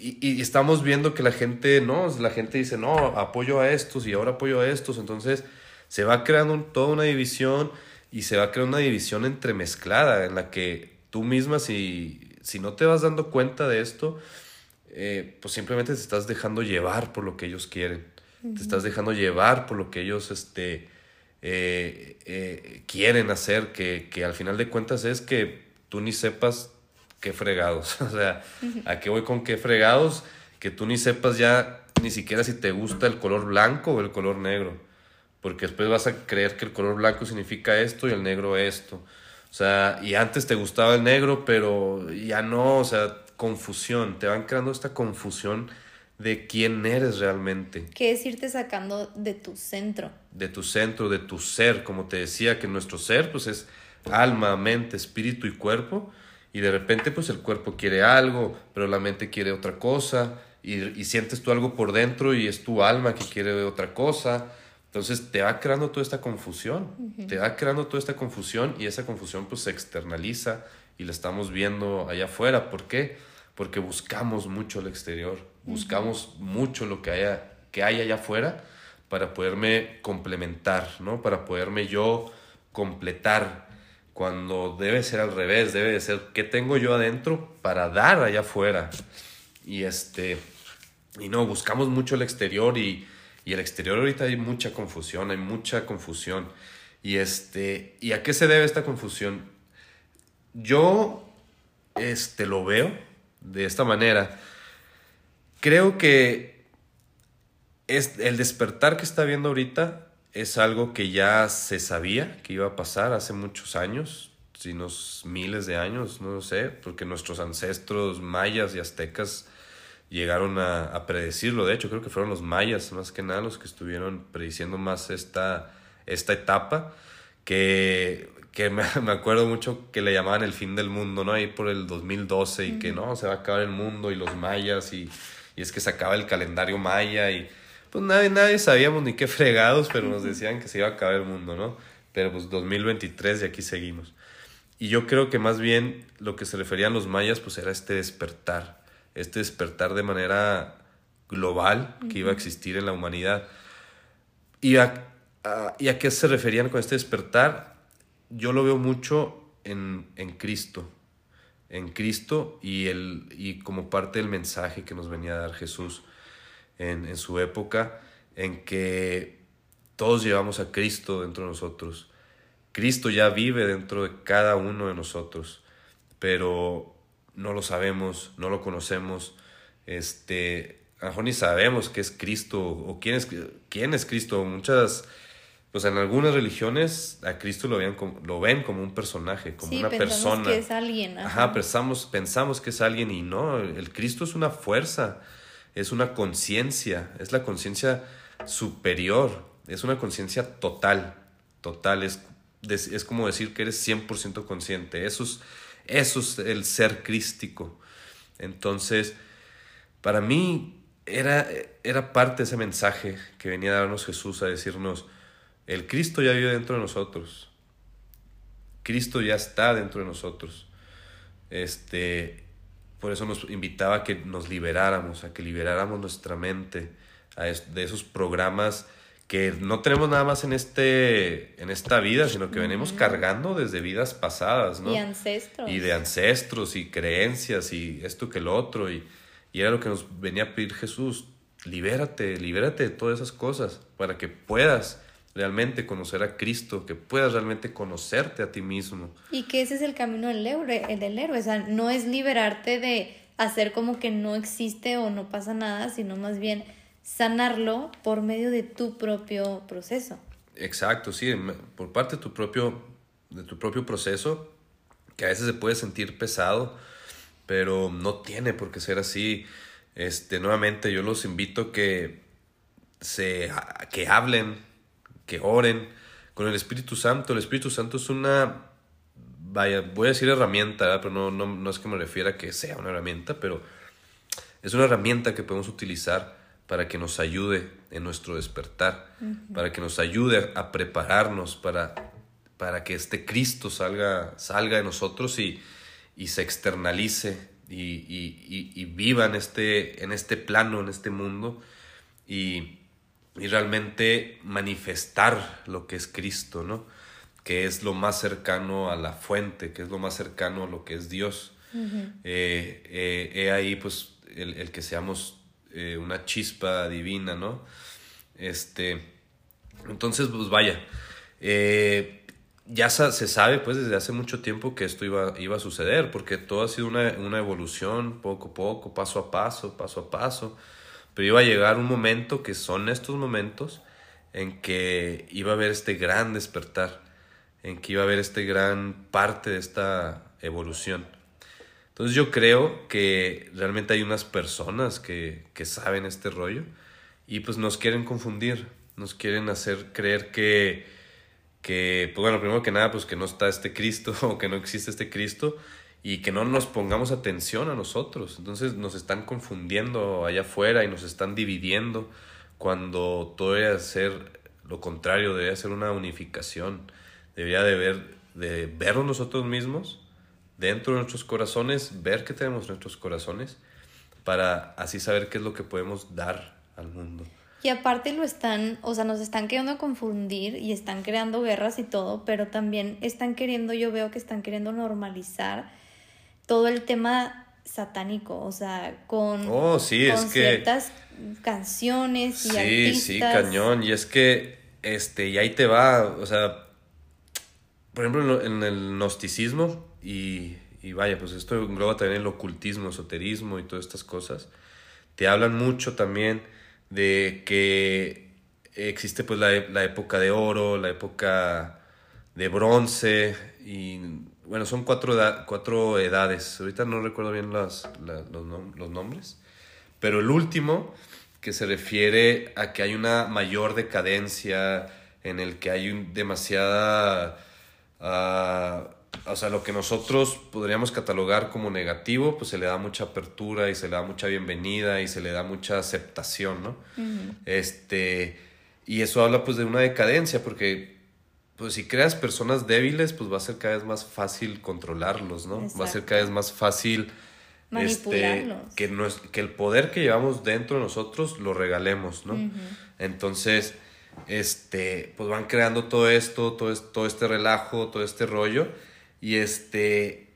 y, estamos viendo que la gente, no, la gente dice, no, apoyo a estos y ahora apoyo a estos, entonces se va creando toda una división y se va creando una división entremezclada en la que tú misma, si, si no te vas dando cuenta de esto, eh, pues simplemente te estás dejando llevar por lo que ellos quieren. Te estás dejando llevar por lo que ellos este, eh, eh, quieren hacer, que, que, al final de cuentas es que tú ni sepas qué fregados. o sea, ¿a qué voy con qué fregados? Que tú ni sepas ya ni siquiera si te gusta el color blanco o el color negro. Porque después vas a creer que el color blanco significa esto y el negro esto. O sea, y antes te gustaba el negro, pero ya no, o sea, confusión, te van creando esta confusión de quién eres realmente. Que es irte sacando de tu centro. De tu centro, de tu ser, como te decía, que nuestro ser pues es alma, mente, espíritu y cuerpo, y de repente pues el cuerpo quiere algo, pero la mente quiere otra cosa, y, y sientes tú algo por dentro y es tu alma que quiere otra cosa, entonces te va creando toda esta confusión, te va creando toda esta confusión y esa confusión pues se externaliza y la estamos viendo allá afuera. ¿Por qué? Porque buscamos mucho el exterior, buscamos mucho lo que, haya, que hay allá afuera para poderme complementar, ¿no? Para poderme yo completar cuando debe ser al revés, debe de ser qué tengo yo adentro para dar allá afuera. Y este y no buscamos mucho el exterior y y el exterior ahorita hay mucha confusión, hay mucha confusión. Y, este, ¿y a qué se debe esta confusión? Yo este, lo veo de esta manera. Creo que es, el despertar que está viendo ahorita es algo que ya se sabía que iba a pasar hace muchos años, si unos miles de años, no lo sé, porque nuestros ancestros mayas y aztecas llegaron a, predecirlo. De hecho, creo que fueron los mayas más que nada los que estuvieron prediciendo más esta, esta etapa, que, que me, acuerdo mucho que le llamaban el fin del mundo, ¿no? Ahí por el 2012 y que no, se va a acabar el mundo y los mayas y, y es que se acaba el calendario maya y pues nadie, nadie sabíamos ni qué fregados, pero nos decían que se iba a acabar el mundo, ¿no? Pero pues 2023 y aquí seguimos. Y yo creo que más bien lo que se referían los mayas pues era este despertar, este despertar de manera global que iba a existir en la humanidad. ¿Y a, ¿Y a qué se referían con este despertar? Yo lo veo mucho en, en Cristo, en Cristo y, el, y como parte del mensaje que nos venía a dar Jesús en, en su época, en que todos llevamos a Cristo dentro de nosotros. Cristo ya vive dentro de cada uno de nosotros, pero no lo sabemos, no lo conocemos, este, a lo mejor ni sabemos qué es Cristo o quién es, quién es Cristo. Muchas, pues en algunas religiones a Cristo lo ven como, lo ven como un personaje, como una persona. que es alguien. Ajá. pensamos, pensamos que es alguien y no, el Cristo es una fuerza, es una conciencia, es la conciencia superior, es una conciencia total, total, es, es como decir que eres 100% consciente, eso es, eso es el ser crístico. Entonces, para mí era, era parte de ese mensaje que venía a darnos Jesús a decirnos, el Cristo ya vive dentro de nosotros, Cristo ya está dentro de nosotros. Este, por eso nos invitaba a que nos liberáramos, a que liberáramos nuestra mente de esos programas que no tenemos nada más en, este, en esta vida, sino que venimos cargando desde vidas pasadas, ¿no? Y ancestros. Y de ancestros y creencias y esto que lo otro. Y, y era lo que nos venía a pedir Jesús. Libérate, libérate de todas esas cosas para que puedas realmente conocer a Cristo, que puedas realmente conocerte a ti mismo. Y que ese es el camino del héroe, el del héroe. O sea, no es liberarte de hacer como que no existe o no pasa nada, sino más bien sanarlo por medio de tu propio proceso. Exacto, sí, por parte de tu propio, de tu propio proceso, que a veces se puede sentir pesado, pero no tiene por qué ser así. Este, nuevamente yo los invito que se que hablen, que oren con el Espíritu Santo. El Espíritu Santo es una vaya, voy a decir herramienta, pero no, no, no es que me refiera a que sea una herramienta, pero es una herramienta que podemos utilizar para que nos ayude en nuestro despertar, para que nos ayude a prepararnos para, para que este Cristo salga, salga de nosotros y, y se externalice y, y, y, viva en este, en este plano, en este mundo y, realmente manifestar lo que es Cristo, ¿no? que es lo más cercano a la fuente, que es lo más cercano a lo que es Dios. Eh, eh, he ahí pues el, el que seamos eh, una chispa divina, ¿no? Este, entonces, pues vaya, eh, ya se sabe pues desde hace mucho tiempo que esto iba, iba a suceder, porque todo ha sido una, una evolución poco a poco, paso a paso, paso a paso, pero iba a llegar un momento que son estos momentos en que iba a haber este gran despertar, en que iba a haber este gran parte de esta evolución. Entonces yo creo que realmente hay unas personas que, que saben este rollo y pues nos quieren confundir, nos quieren hacer creer que, que, pues bueno, primero que nada, pues que no está este Cristo o que no existe este Cristo y que no nos pongamos atención a nosotros. Entonces nos están confundiendo allá afuera y nos están dividiendo cuando todo debería ser lo contrario, debería ser una unificación, debería de ver, de vernos nosotros mismos dentro de nuestros corazones, ver qué tenemos en nuestros corazones, para así saber qué es lo que podemos dar al mundo. Y aparte lo están, o sea, nos están queriendo confundir y están creando guerras y todo, pero también están queriendo, yo veo que están queriendo normalizar todo el tema satánico, o sea, con, oh, sí, es ciertas canciones y sí, Sí, cañón, y es que, este, y ahí te va, o sea, por ejemplo, en el gnosticismo, y, y vaya, pues esto engloba también el ocultismo, esoterismo y todas estas cosas, te hablan mucho también de que existe pues la, la época de oro, la época de bronce y bueno, son cuatro, cuatro edades. Ahorita no recuerdo bien las, los, los, nombres, pero el último que se refiere a que hay una mayor decadencia, en el que hay un, demasiada... Uh, o sea, lo que nosotros podríamos catalogar como negativo, pues se le da mucha apertura y se le da mucha bienvenida y se le da mucha aceptación, ¿no? Este, y eso habla pues de una decadencia, porque pues si creas personas débiles, pues va a ser cada vez más fácil controlarlos, ¿no? Va a ser cada vez más fácil este, que, no que el poder que llevamos dentro de nosotros lo regalemos, ¿no? Entonces, este, pues van creando todo esto, todo, todo este relajo, todo este rollo y este,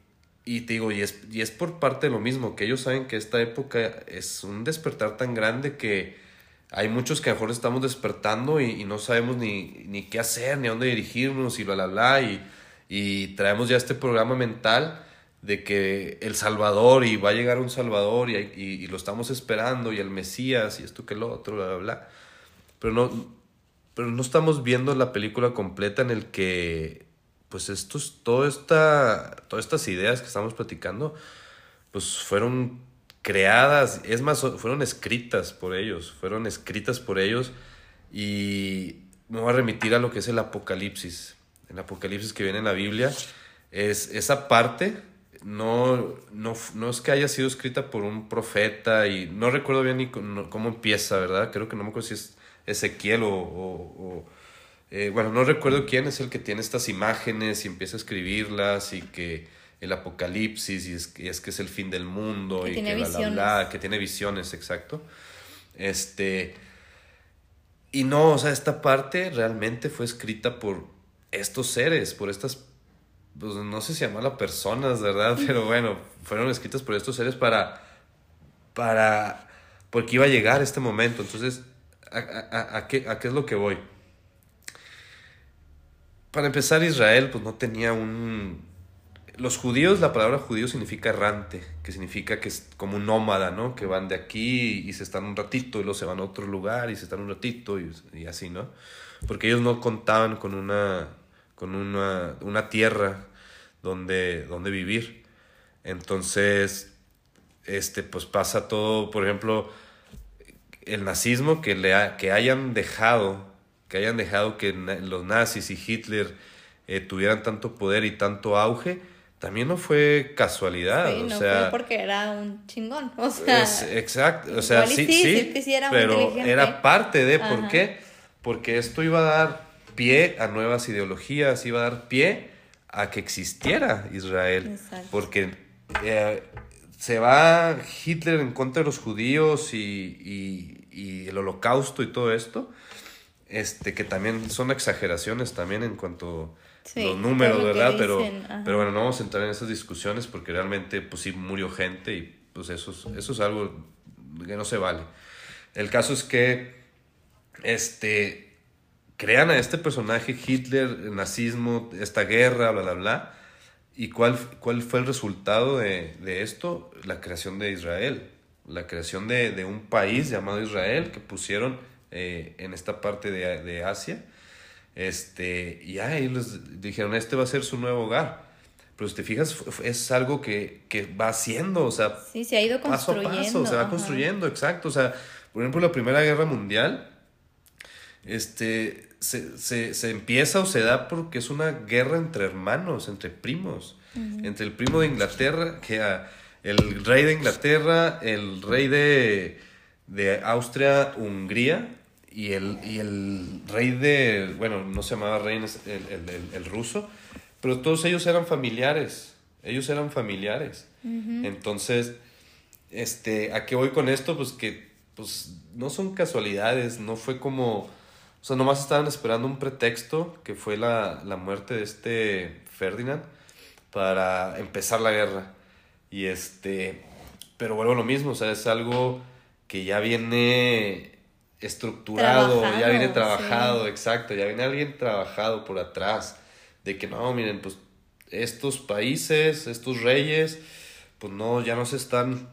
y te digo, y es, y es por parte de lo mismo, que ellos saben que esta época es un despertar tan grande que hay muchos que a lo mejor estamos despertando y, no sabemos ni, ni, qué hacer, ni a dónde dirigirnos y bla, bla, bla, y, y traemos ya este programa mental de que el Salvador y va a llegar un Salvador y, y, lo estamos esperando y el Mesías y esto que lo otro, bla, bla, bla. Pero no, pero no estamos viendo la película completa en el que pues estos, todas estas ideas que estamos platicando, pues fueron creadas, es más, fueron escritas por ellos, fueron escritas por ellos y me voy a remitir a lo que es el Apocalipsis. El Apocalipsis que viene en la Biblia es esa parte, no, no, no es que haya sido escrita por un profeta y no recuerdo bien ni cómo empieza, ¿verdad? Creo que no me acuerdo si es Ezequiel o, eh, bueno, no recuerdo quién es el que tiene estas imágenes y empieza a escribirlas y que el apocalipsis y es, que es el fin del mundo y que la, que tiene visiones, exacto. Este, y no, o sea, esta parte realmente fue escrita por estos seres, por estas, pues no sé si llamarla personas, ¿verdad? Pero bueno, fueron escritas por estos seres para, para, porque iba a llegar este momento. Entonces, ¿a, qué, ¿a qué es lo que voy? Para empezar, Israel pues no tenía un, los judíos, la palabra judío significa errante, que significa que es como un nómada, ¿no? Que van de aquí y se están un ratito y luego se van a otro lugar y se están un ratito y, así, ¿no? Porque ellos no contaban con una, con una, una tierra donde, donde vivir. Entonces, este, pues pasa todo, por ejemplo, el nazismo que, le que hayan dejado, que hayan dejado que los nazis y Hitler eh, tuvieran tanto poder y tanto auge, también no fue casualidad. Sí, o no sea, fue porque era un chingón. O sea, exacto. O sea, sí, sí, pero era parte de. ¿Por qué? Porque esto iba a dar pie a nuevas ideologías, iba a dar pie a que existiera Israel. Exacto. Porque eh, se va Hitler en contra de los judíos y, y, el holocausto y todo esto. Este, que también son exageraciones también en cuanto los números, ¿verdad? Pero, pero bueno, no vamos a entrar en esas discusiones porque realmente, pues sí, murió gente y pues eso es, eso es algo que no se vale. El caso es que, este, crean a este personaje, Hitler, el nazismo, esta guerra, bla, bla, bla. ¿Y cuál, cuál fue el resultado de, de esto? La creación de Israel. La creación de, de un país llamado Israel que pusieron eh, en esta parte de, de Asia este, y ahí les dijeron, este va a ser su nuevo hogar. Pero si te fijas, es algo que, que va haciendo, o sea, sí, se ha ido construyendo. Paso a paso, se va construyendo, exacto. O sea, por ejemplo, la Primera Guerra Mundial, este, se, se, se empieza o se da porque es una guerra entre hermanos, entre primos. Entre el primo de Inglaterra, que el rey de Inglaterra, el rey de, de Austria-Hungría, y el, y el rey de, bueno, no se llamaba rey, el, el, el, ruso, pero todos ellos eran familiares, ellos eran familiares. Entonces, este, ¿a qué voy con esto? Pues que pues, no son casualidades, no fue como, o sea, nomás estaban esperando un pretexto, que fue la, la muerte de este Ferdinand, para empezar la guerra. Y este, pero vuelvo a lo mismo, o sea, es algo que ya viene estructurado, ya viene trabajado, exacto, ya viene alguien trabajado por atrás, de que no, miren, pues estos países, estos reyes, pues no, ya no se están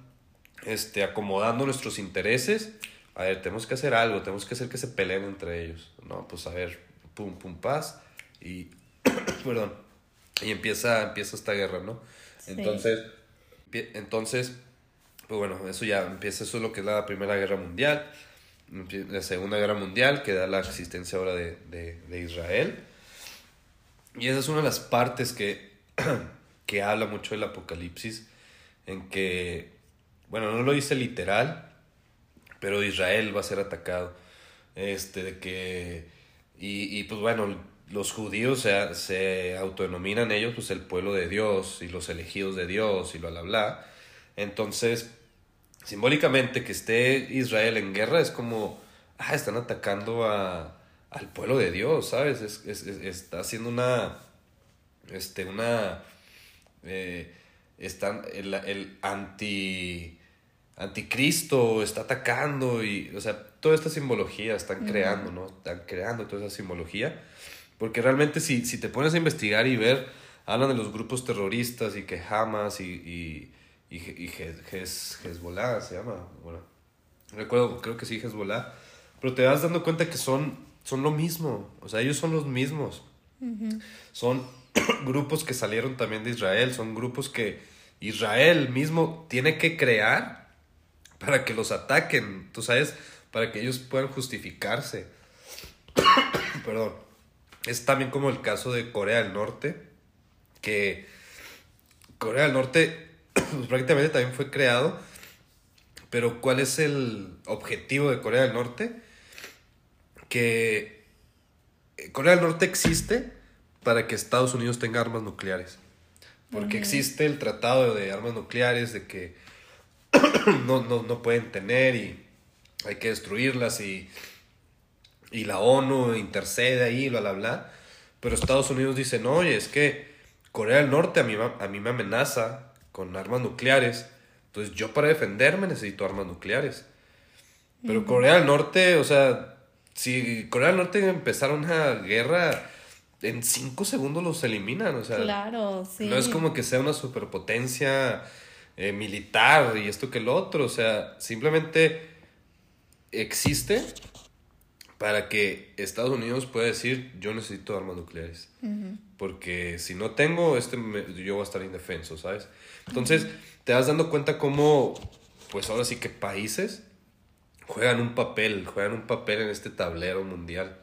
este, acomodando nuestros intereses. A ver, tenemos que hacer algo, tenemos que hacer que se peleen entre ellos. No, pues a ver, pum, pum, paz. Y, perdón, y empieza, empieza esta guerra, ¿no? Entonces, entonces, pues bueno, eso ya empieza, eso es lo que es la Primera Guerra Mundial la Segunda Guerra Mundial, que da la existencia ahora de, de, Israel. Y esa es una de las partes que, que habla mucho del Apocalipsis, en que, bueno, no lo dice literal, pero Israel va a ser atacado. Este, de que, y, y pues bueno, los judíos se, se autodenominan ellos pues el pueblo de Dios y los elegidos de Dios y bla, bla, bla. Entonces, simbólicamente que esté Israel en guerra es como, ah, están atacando a, al pueblo de Dios, ¿sabes? Es, es, está haciendo una, este, una, eh, están, el, el anti, anticristo está atacando y, o sea, toda esta simbología están creando, ¿no? Están creando toda esa simbología, porque realmente si, si te pones a investigar y ver, hablan de los grupos terroristas y que Hamas y y, y Hezbollah se llama, bueno, recuerdo, creo que sí, Hezbollah, pero te vas dando cuenta que son, son lo mismo, o sea, ellos son los mismos. Son grupos que salieron también de Israel, son grupos que Israel mismo tiene que crear para que los ataquen, tú sabes, para que ellos puedan justificarse. perdón, es también como el caso de Corea del Norte, que Corea del Norte pues, prácticamente también fue creado, pero ¿cuál es el objetivo de Corea del Norte? Que Corea del Norte existe para que Estados Unidos tenga armas nucleares. Porque existe el tratado de armas nucleares de que no, no, no pueden tener y hay que destruirlas y, y la ONU intercede ahí, bla, bla, bla. Pero Estados Unidos dice, no, oye, es que Corea del Norte a mí, a mí me amenaza con armas nucleares. Entonces yo para defenderme necesito armas nucleares. Pero Corea del Norte, o sea, si Corea del Norte empezara una guerra, en cinco segundos los eliminan. O sea, claro, sí. no es como que sea una superpotencia eh, militar y esto que lo otro. O sea, simplemente existe para que Estados Unidos pueda decir yo necesito armas nucleares. Porque si no tengo, este yo voy a estar indefenso, ¿sabes? Entonces, te vas dando cuenta cómo, pues ahora sí que países juegan un papel, juegan un papel en este tablero mundial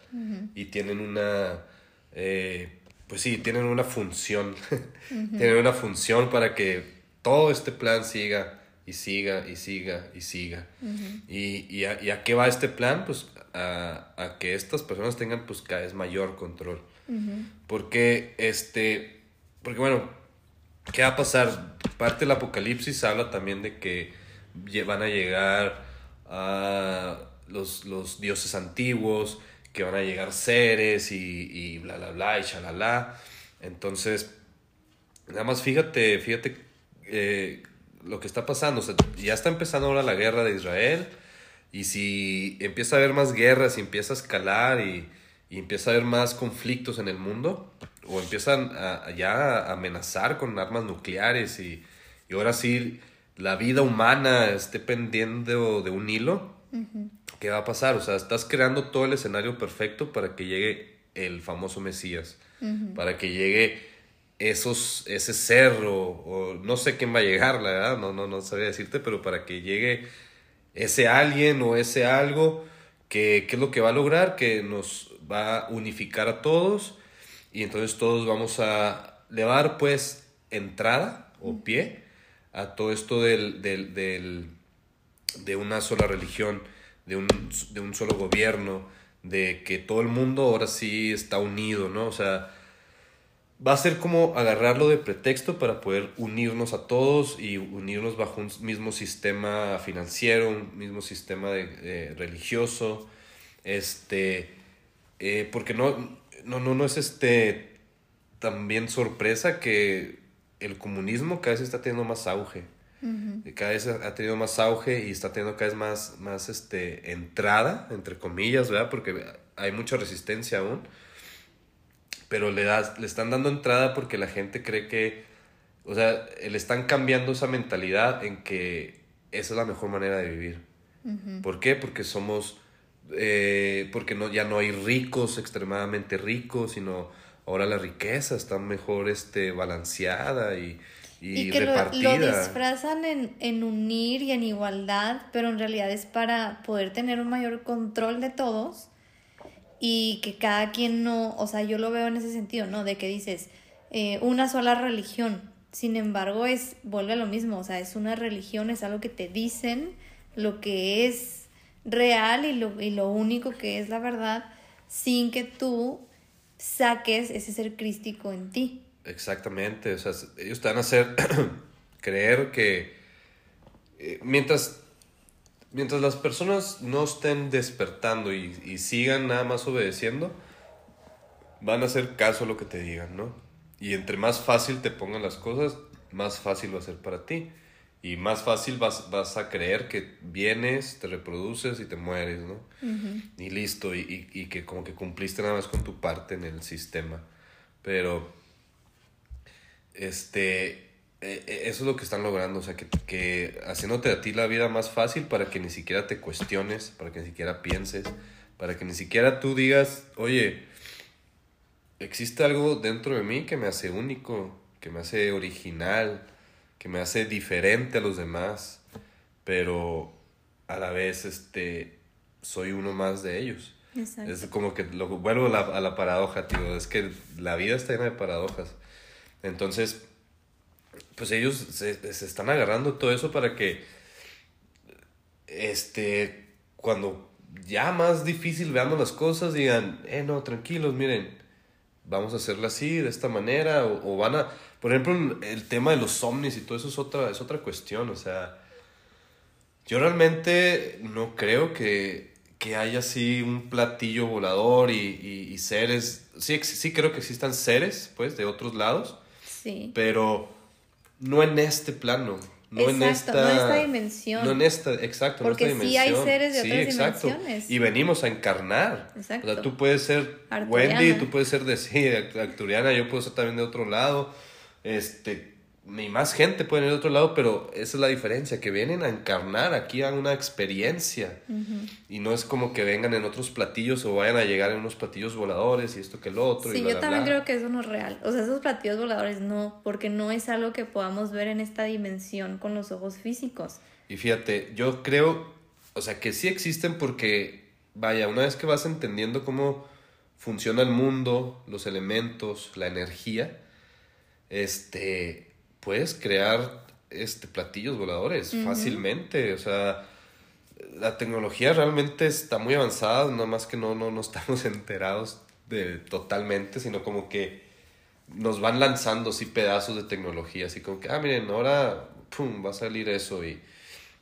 y tienen una, eh, pues sí, tienen una función, tienen una función para que todo este plan siga y siga y siga y siga. y, y, a, y, a, qué va este plan? Pues a, a, que estas personas tengan pues cada vez mayor control. Porque, este, porque bueno, ¿qué va a pasar? Parte del apocalipsis habla también de que van a llegar a los, los dioses antiguos, que van a llegar seres y, y bla, bla, bla, y shalala. Entonces, nada más fíjate, fíjate eh, lo que está pasando. O sea, ya está empezando ahora la guerra de Israel. Y si empieza a haber más guerras y empieza a escalar y, y empieza a haber más conflictos en el mundo, o empiezan a, ya a amenazar con armas nucleares y, y, ahora sí la vida humana esté pendiendo de un hilo, ¿qué va a pasar? O sea, estás creando todo el escenario perfecto para que llegue el famoso Mesías, para que llegue esos, ese cerro, o, no sé quién va a llegar, la verdad, no, no, no sabría decirte, pero para que llegue ese alguien o ese algo, que, que es lo que va a lograr, que nos va a unificar a todos y entonces todos vamos a, le dar pues entrada o pie a todo esto del, del, del, de una sola religión, de un, de un solo gobierno, de que todo el mundo ahora sí está unido, ¿no? O sea, va a ser como agarrarlo de pretexto para poder unirnos a todos y unirnos bajo un mismo sistema financiero, un mismo sistema de, religioso, este, eh, porque no, no, no, no es este también sorpresa que el comunismo cada vez está teniendo más auge. Cada vez ha tenido más auge y está teniendo cada vez más, más este, entrada, entre comillas, ¿verdad? Porque hay mucha resistencia aún pero le, das, le están dando entrada porque la gente cree que, o sea, le están cambiando esa mentalidad en que esa es la mejor manera de vivir. ¿Por qué? Porque somos, eh, porque no, ya no hay ricos, extremadamente ricos, sino ahora la riqueza está mejor este, balanceada y, y, que repartida. Lo, lo disfrazan en, en unir y en igualdad, pero en realidad es para poder tener un mayor control de todos y que cada quien no, o sea, yo lo veo en ese sentido, ¿no? De que dices, eh, una sola religión, sin embargo, es, vuelve a lo mismo, o sea, es una religión, es algo que te dicen, lo que es real y lo, y lo único que es la verdad, sin que tú saques ese ser crístico en ti. Exactamente, o sea, ellos te van a hacer creer que eh, mientras mientras las personas no estén despertando y, sigan nada más obedeciendo, van a hacer caso a lo que te digan, ¿no? Y entre más fácil te pongan las cosas, más fácil va a ser para ti. Y más fácil vas, vas a creer que vienes, te reproduces y te mueres, ¿no? Y listo, y, y, que como que cumpliste nada más con tu parte en el sistema. Pero, este, eh, eh, eso es lo que están logrando, o sea, que, que haciéndote a ti la vida más fácil para que ni siquiera te cuestiones, para que ni siquiera pienses, para que ni siquiera tú digas, oye, existe algo dentro de mí que me hace único, que me hace original, que me hace diferente a los demás, pero a la vez este, soy uno más de ellos. Exacto. Es como que lo vuelvo a la, a la paradoja, tío. Es que la vida está llena de paradojas. Entonces, pues ellos se, se están agarrando todo eso para que, este, cuando ya más difícil veamos las cosas, digan, eh, no, tranquilos, miren, vamos a hacerla así, de esta manera, o, o van a, por ejemplo, el tema de los ovnis y todo eso es otra, es otra cuestión, o sea, yo realmente no creo que, que haya así un platillo volador y, y, y seres, sí, sí creo que existan seres, pues, de otros lados, Sí. pero no en este plano. No en esta, no en esta dimensión. No en esta, exacto, no Porque esta sí hay dimensión. seres de Sí, otras exacto. dimensiones. Y venimos a encarnar. Exacto. O sea, tú puedes ser Arturiana. Wendy, tú puedes ser de sí, acturiana, yo puedo ser también de otro lado. Este, ni más gente puede venir de otro lado, pero esa es la diferencia, que vienen a encarnar aquí a una experiencia. Y no es como que vengan en otros platillos o vayan a llegar en unos platillos voladores y esto que el otro. y Sí, bla, yo bla, también bla. creo que eso no es real. O sea, esos platillos voladores no, porque no es algo que podamos ver en esta dimensión con los ojos físicos. Y fíjate, yo creo, o sea, que sí existen porque, vaya, una vez que vas entendiendo cómo funciona el mundo, los elementos, la energía, este, puedes crear, este, platillos voladores fácilmente, o sea, la tecnología realmente está muy avanzada, nada más que no, no, no estamos enterados de totalmente, sino como que nos van lanzando así pedazos de tecnología, así como que, ah, miren, ahora, pum, va a salir eso y,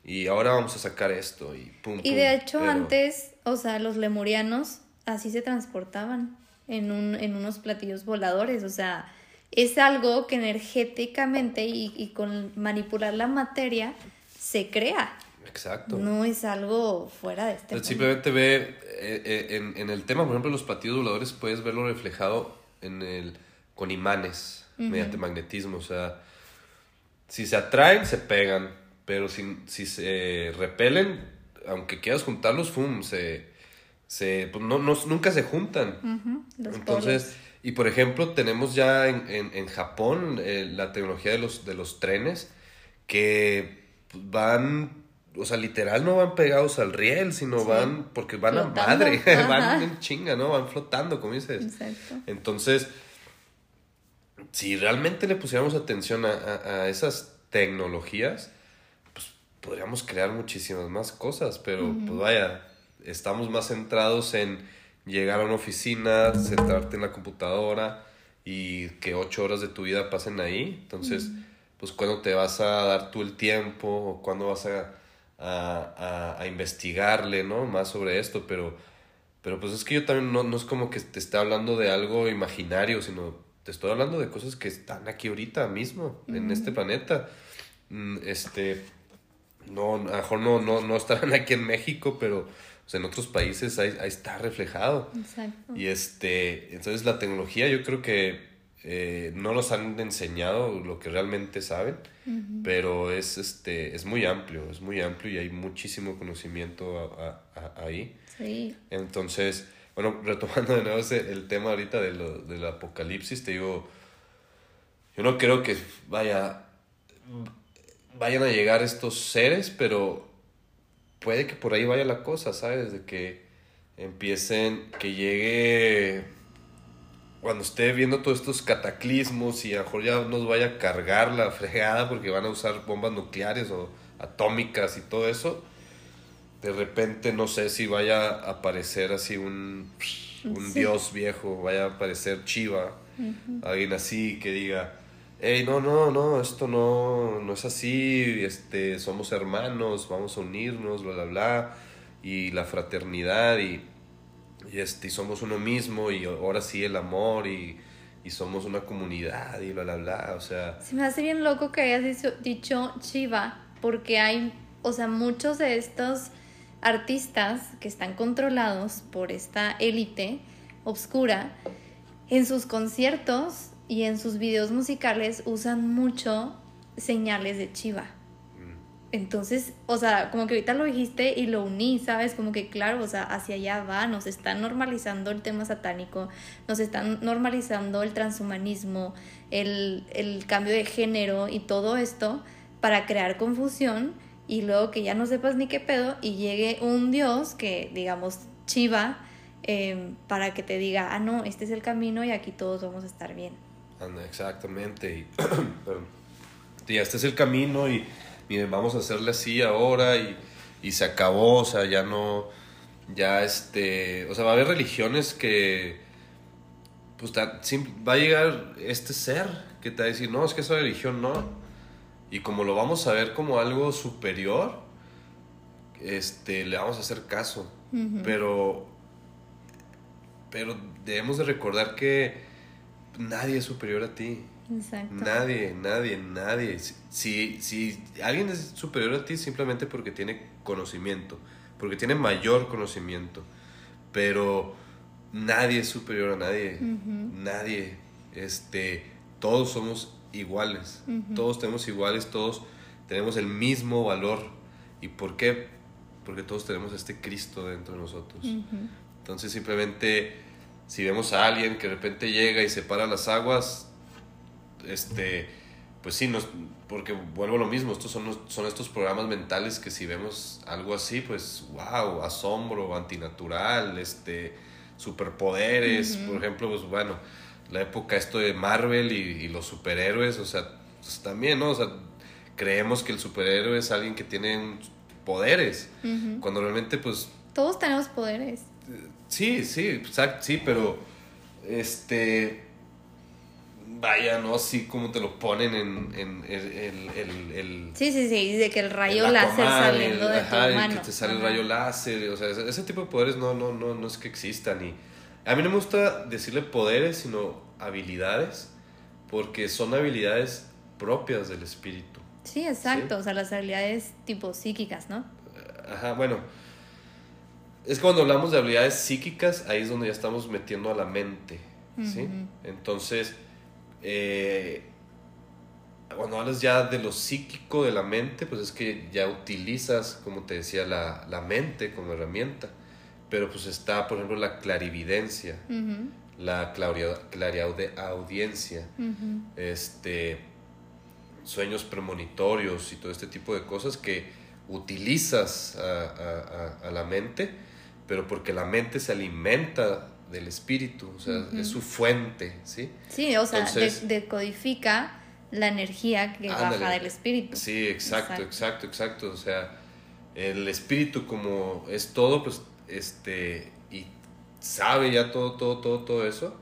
y ahora vamos a sacar esto y pum, Y pum, de hecho pero- antes, o sea, los lemurianos así se transportaban en, un, en unos platillos voladores. O sea, es algo que energéticamente y, y con manipular la materia se crea. Exacto. No es algo fuera de este simplemente ve eh, eh, en, en el tema, por ejemplo, los platillos voladores, puedes verlo reflejado en el, con imanes, mediante magnetismo. O sea, si se atraen, se pegan, pero si, si se repelen, aunque quieras juntarlos, ¡fum! Se, se, pues no, no, nunca se juntan. Entonces, polos. Y por ejemplo, tenemos ya en, en, en Japón eh, la tecnología de los, de los trenes que van, o sea, literal no van pegados al riel, sino Sí. van, porque van Flotando. a madre, Ajá. van en chinga, ¿no? Van flotando, como dices. Exacto. Entonces, si realmente le pusiéramos atención a, a- a esas tecnologías, pues podríamos crear muchísimas más cosas, pero pues vaya, estamos más centrados en llegar a una oficina, sentarte en la computadora y que ocho horas de tu vida pasen ahí. Entonces, pues cuándo te vas a dar tú el tiempo o cuándo vas a, a, a- a investigarle, ¿no? Más sobre esto, pero... Pero pues es que yo también no, no es como que te esté hablando de algo imaginario, sino te estoy hablando de cosas que están aquí ahorita mismo, en este planeta. Mm, Este, no, a lo mejor no, no, no estarán aquí en México, pero o sea, en otros países ahí, ahí está reflejado. Exacto. Y este, entonces la tecnología yo creo que eh, no nos han enseñado lo que realmente saben, pero es, este, es muy amplio, es muy amplio y hay muchísimo conocimiento a- a- a- ahí. Sí. Entonces, bueno, retomando de nuevo ese- el tema ahorita de lo, del apocalipsis, te digo, yo no creo que vaya, vayan a llegar estos seres, pero puede que por ahí vaya la cosa, ¿sabes? De que empiecen, que llegue, cuando esté viendo todos estos cataclismos y a lo mejor ya nos vaya a cargar la fregada porque van a usar bombas nucleares o atómicas y todo eso de repente no sé si vaya a aparecer así un, un Sí. dios viejo, vaya a aparecer Chiva, alguien así que diga, hey, no, no, no, esto no, no es así, este, somos hermanos, vamos a unirnos, bla, bla, bla, y la fraternidad y, y, este, y somos uno mismo y ahora sí el amor y, y somos una comunidad y bla, bla, bla, o sea, Se me hace bien loco que hayas dicho, dicho Chiva, porque hay, o sea, muchos de estos artistas que están controlados por esta élite obscura, en sus conciertos y en sus videos musicales usan mucho señales de Chiva. Entonces, o sea, como que ahorita lo dijiste y lo uní, ¿sabes? Como que claro, o sea, hacia allá va, nos están normalizando el tema satánico, nos están normalizando el transhumanismo, el, el cambio de género y todo esto para crear confusión y luego que ya no sepas ni qué pedo y llegue un dios que, digamos, chiva em, para que te diga, ah, no, este es el camino y aquí todos vamos a estar bien. Anda, exactamente. Y, y este es el camino y, miren, vamos a hacerle así ahora y, y se acabó, o sea, ya no, ya este, o sea, va a haber religiones que, pues va a llegar este ser que te va a decir, no, es que esa religión no. Y como lo vamos a ver como algo superior, este, le vamos a hacer caso. Pero, pero debemos de recordar que nadie es superior a ti. Exacto. Nadie, nadie, nadie. Si, si alguien es superior a ti simplemente porque tiene conocimiento, porque tiene mayor conocimiento, pero nadie es superior a nadie, nadie. Este, todos somos iguales, todos tenemos iguales, todos tenemos el mismo valor. ¿Y por qué? Porque todos tenemos este Cristo dentro de nosotros. Entonces simplemente si vemos a alguien que de repente llega y separa las aguas, este, pues sí, nos, porque vuelvo a lo mismo, estos son, son estos programas mentales que si vemos algo así, pues wow, asombro, antinatural, este, superpoderes, por ejemplo, pues bueno, la época esto de Marvel y, los superhéroes, o sea, pues también, ¿no? O sea, creemos que el superhéroe es alguien que tiene poderes, cuando realmente pues... Todos tenemos poderes. Sí, sí, exacto, sí, pero este... Vaya, ¿no? Así como te lo ponen en, el, Sí, sí, sí, de que el rayo láser saliendo de tu mano. que te sale el rayo láser, o sea, ese, ese, tipo de poderes no, no, no, no es que existan y a mí no me gusta decirle poderes, sino habilidades, porque son habilidades propias del espíritu. Sí, exacto, o sea, las habilidades tipo psíquicas, ¿no? Ajá, bueno. Es cuando hablamos de habilidades psíquicas, ahí es donde ya estamos metiendo a la mente, ¿sí? Entonces, eh, cuando hablas ya de lo psíquico de la mente, pues es que ya utilizas, como te decía, la, la mente como herramienta. Pero pues está, por ejemplo, la clarividencia, la clariaudiencia, este, sueños premonitorios y todo este tipo de cosas que utilizas a, la mente, pero porque la mente se alimenta del espíritu, o sea, es su fuente, ¿sí? Sí, o sea, decodifica la energía que baja del espíritu. Sí, exacto, exacto, exacto, o sea, el espíritu como es todo, pues este, y sabe ya todo, todo, todo, todo eso.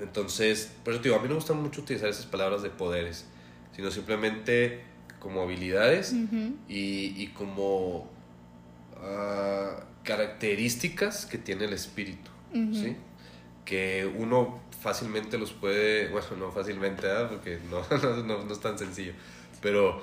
Entonces, por eso digo, a mí no me gusta mucho utilizar esas palabras de poderes, sino simplemente como habilidades y, como ah, características que tiene el espíritu, ¿sí? Que uno fácilmente los puede, bueno, no fácilmente, porque no, no, no es tan sencillo, pero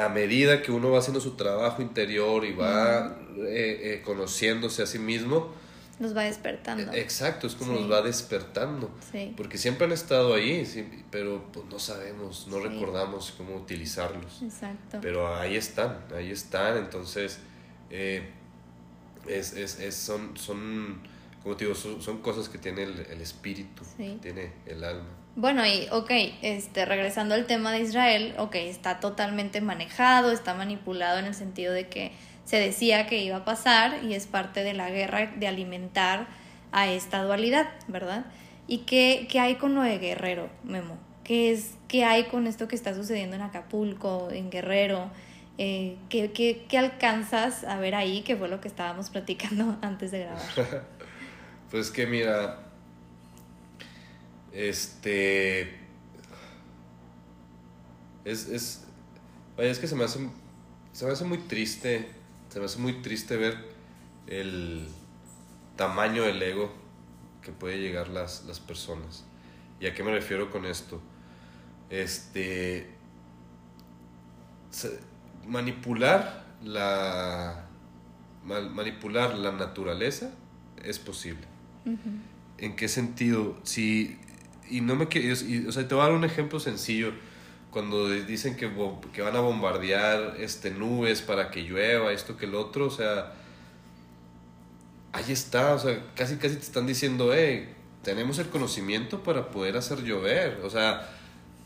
a medida que uno va haciendo su trabajo interior y va eh, eh, conociéndose a sí mismo, nos va despertando. Eh, exacto, es como nos va despertando. Porque siempre han estado ahí, pero pues, no sabemos, no recordamos cómo utilizarlos. Exacto. Pero ahí están, ahí están. Entonces, es, es, es, son, son, como te digo, son, cosas que tiene el, el espíritu, tiene el alma. Bueno, y ok, este, regresando al tema de Israel, ok, está totalmente manejado, está manipulado en el sentido de que se decía que iba a pasar y es parte de la guerra de alimentar a esta dualidad, ¿verdad? ¿Y qué, qué hay con lo de Guerrero, Memo? ¿Qué, es, ¿Qué hay con esto que está sucediendo en Acapulco, en Guerrero? Eh, ¿qué, qué, alcanzas a ver ahí? Que fue lo que estábamos platicando antes de grabar. pues que mira, este. Es, es. Vaya, es que se me hace. Se me hace muy triste. Se me hace muy triste ver el tamaño del ego que puede llegar las, las personas. ¿Y a qué me refiero con esto? Este. Manipular la. Manipular la naturaleza es posible. ¿En qué sentido? Si y no me quiero, o sea, te voy a dar un ejemplo sencillo. Cuando dicen que, que van a bombardear este, nubes para que llueva, esto que el otro, o sea, ahí está, o sea, casi casi te están diciendo, hey, tenemos el conocimiento para poder hacer llover. O sea,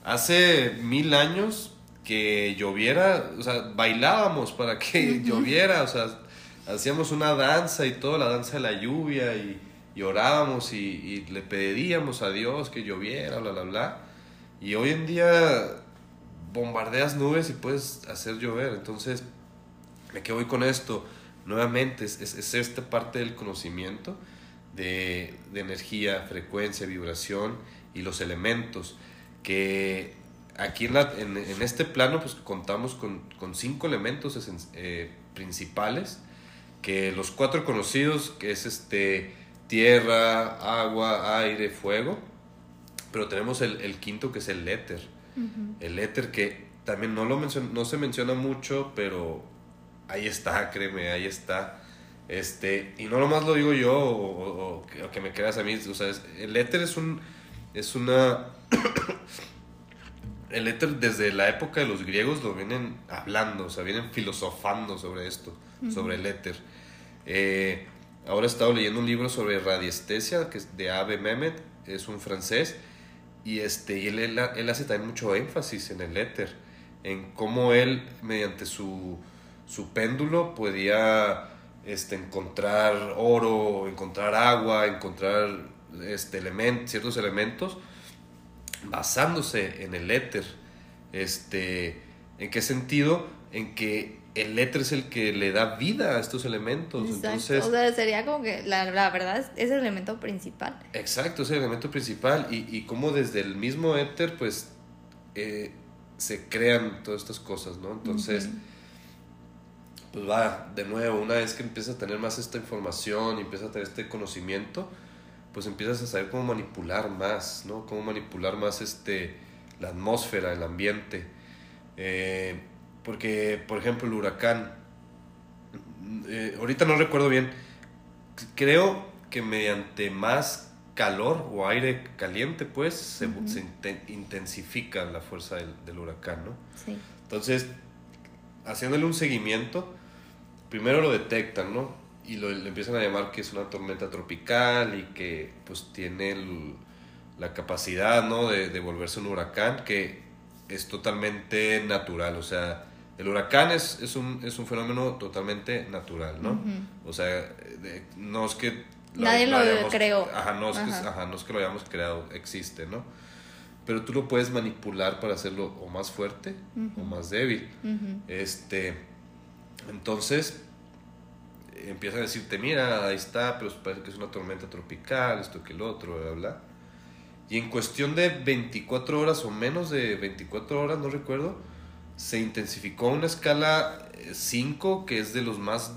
hace mil años que lloviera, o sea, bailábamos para que lloviera, o sea, hacíamos una danza y toda la danza de la lluvia y, y orábamos y, y, le pedíamos a Dios que lloviera, bla, bla, bla. Y hoy en día bombardeas nubes y puedes hacer llover. Entonces, me quedo hoy con esto. Nuevamente, es, es, esta parte del conocimiento de, de, energía, frecuencia, vibración y los elementos. Que aquí en, la, en, en este plano, pues contamos con, con cinco elementos eh, principales. Que los cuatro conocidos, que es este tierra, agua, aire, fuego. Pero tenemos el, el quinto que es el éter. Uh -huh. El éter que también no, lo menciona, no se menciona mucho, pero ahí está, créeme, ahí está. Este, y no nomás lo digo yo o, o, o que me creas a mí, o sea, es, el éter es un es una el éter desde la época de los griegos lo vienen hablando, o sea, vienen filosofando sobre esto, uh -huh. sobre el éter. Eh, ahora he estado leyendo un libro sobre radiestesia, que es de Abe Mehmet, es un francés, y, este, y él, él, él hace también mucho énfasis en el éter, en cómo él, mediante su, su péndulo, podía este, encontrar oro, encontrar agua, encontrar este, element, ciertos elementos, basándose en el éter. Este, ¿En qué sentido? En que el éter es el que le da vida a estos elementos. Exacto. Entonces, o sea, sería como que la, la verdad es, el elemento principal. Exacto, es el elemento principal. Y, y como desde el mismo éter, pues, eh, se crean todas estas cosas, ¿no? Entonces, uh -huh. pues va, de nuevo, una vez que empiezas a tener más esta información y empiezas a tener este conocimiento, pues empiezas a saber cómo manipular más, ¿no? Cómo manipular más este, la atmósfera, el ambiente. Eh, porque, por ejemplo, el huracán, eh, ahorita no recuerdo bien, creo que mediante más calor o aire caliente, pues se, uh -huh. se intensifica la fuerza del, del, huracán, ¿no? Sí. Entonces, haciéndole un seguimiento, primero lo detectan, ¿no? Y lo, le empiezan a llamar que es una tormenta tropical y que pues tiene el, la capacidad, ¿no? De, de volverse un huracán que es totalmente natural, o sea, el huracán es, es, un, es un fenómeno totalmente natural, ¿no? Uh -huh. O sea, de, no es que... Lo, Nadie lo, lo hayamos, creó. Ajá no, es ajá. Que, ajá, no es que lo hayamos creado, existe, ¿no? Pero tú lo puedes manipular para hacerlo o más fuerte uh -huh. o más débil. Uh -huh. Este, entonces, empiezan a decirte, mira, ahí está, pero parece que es una tormenta tropical, esto que el otro, bla, bla. Y en cuestión de 24 horas o menos de 24 horas, no recuerdo, se intensificó a una escala 5, eh, que es de los más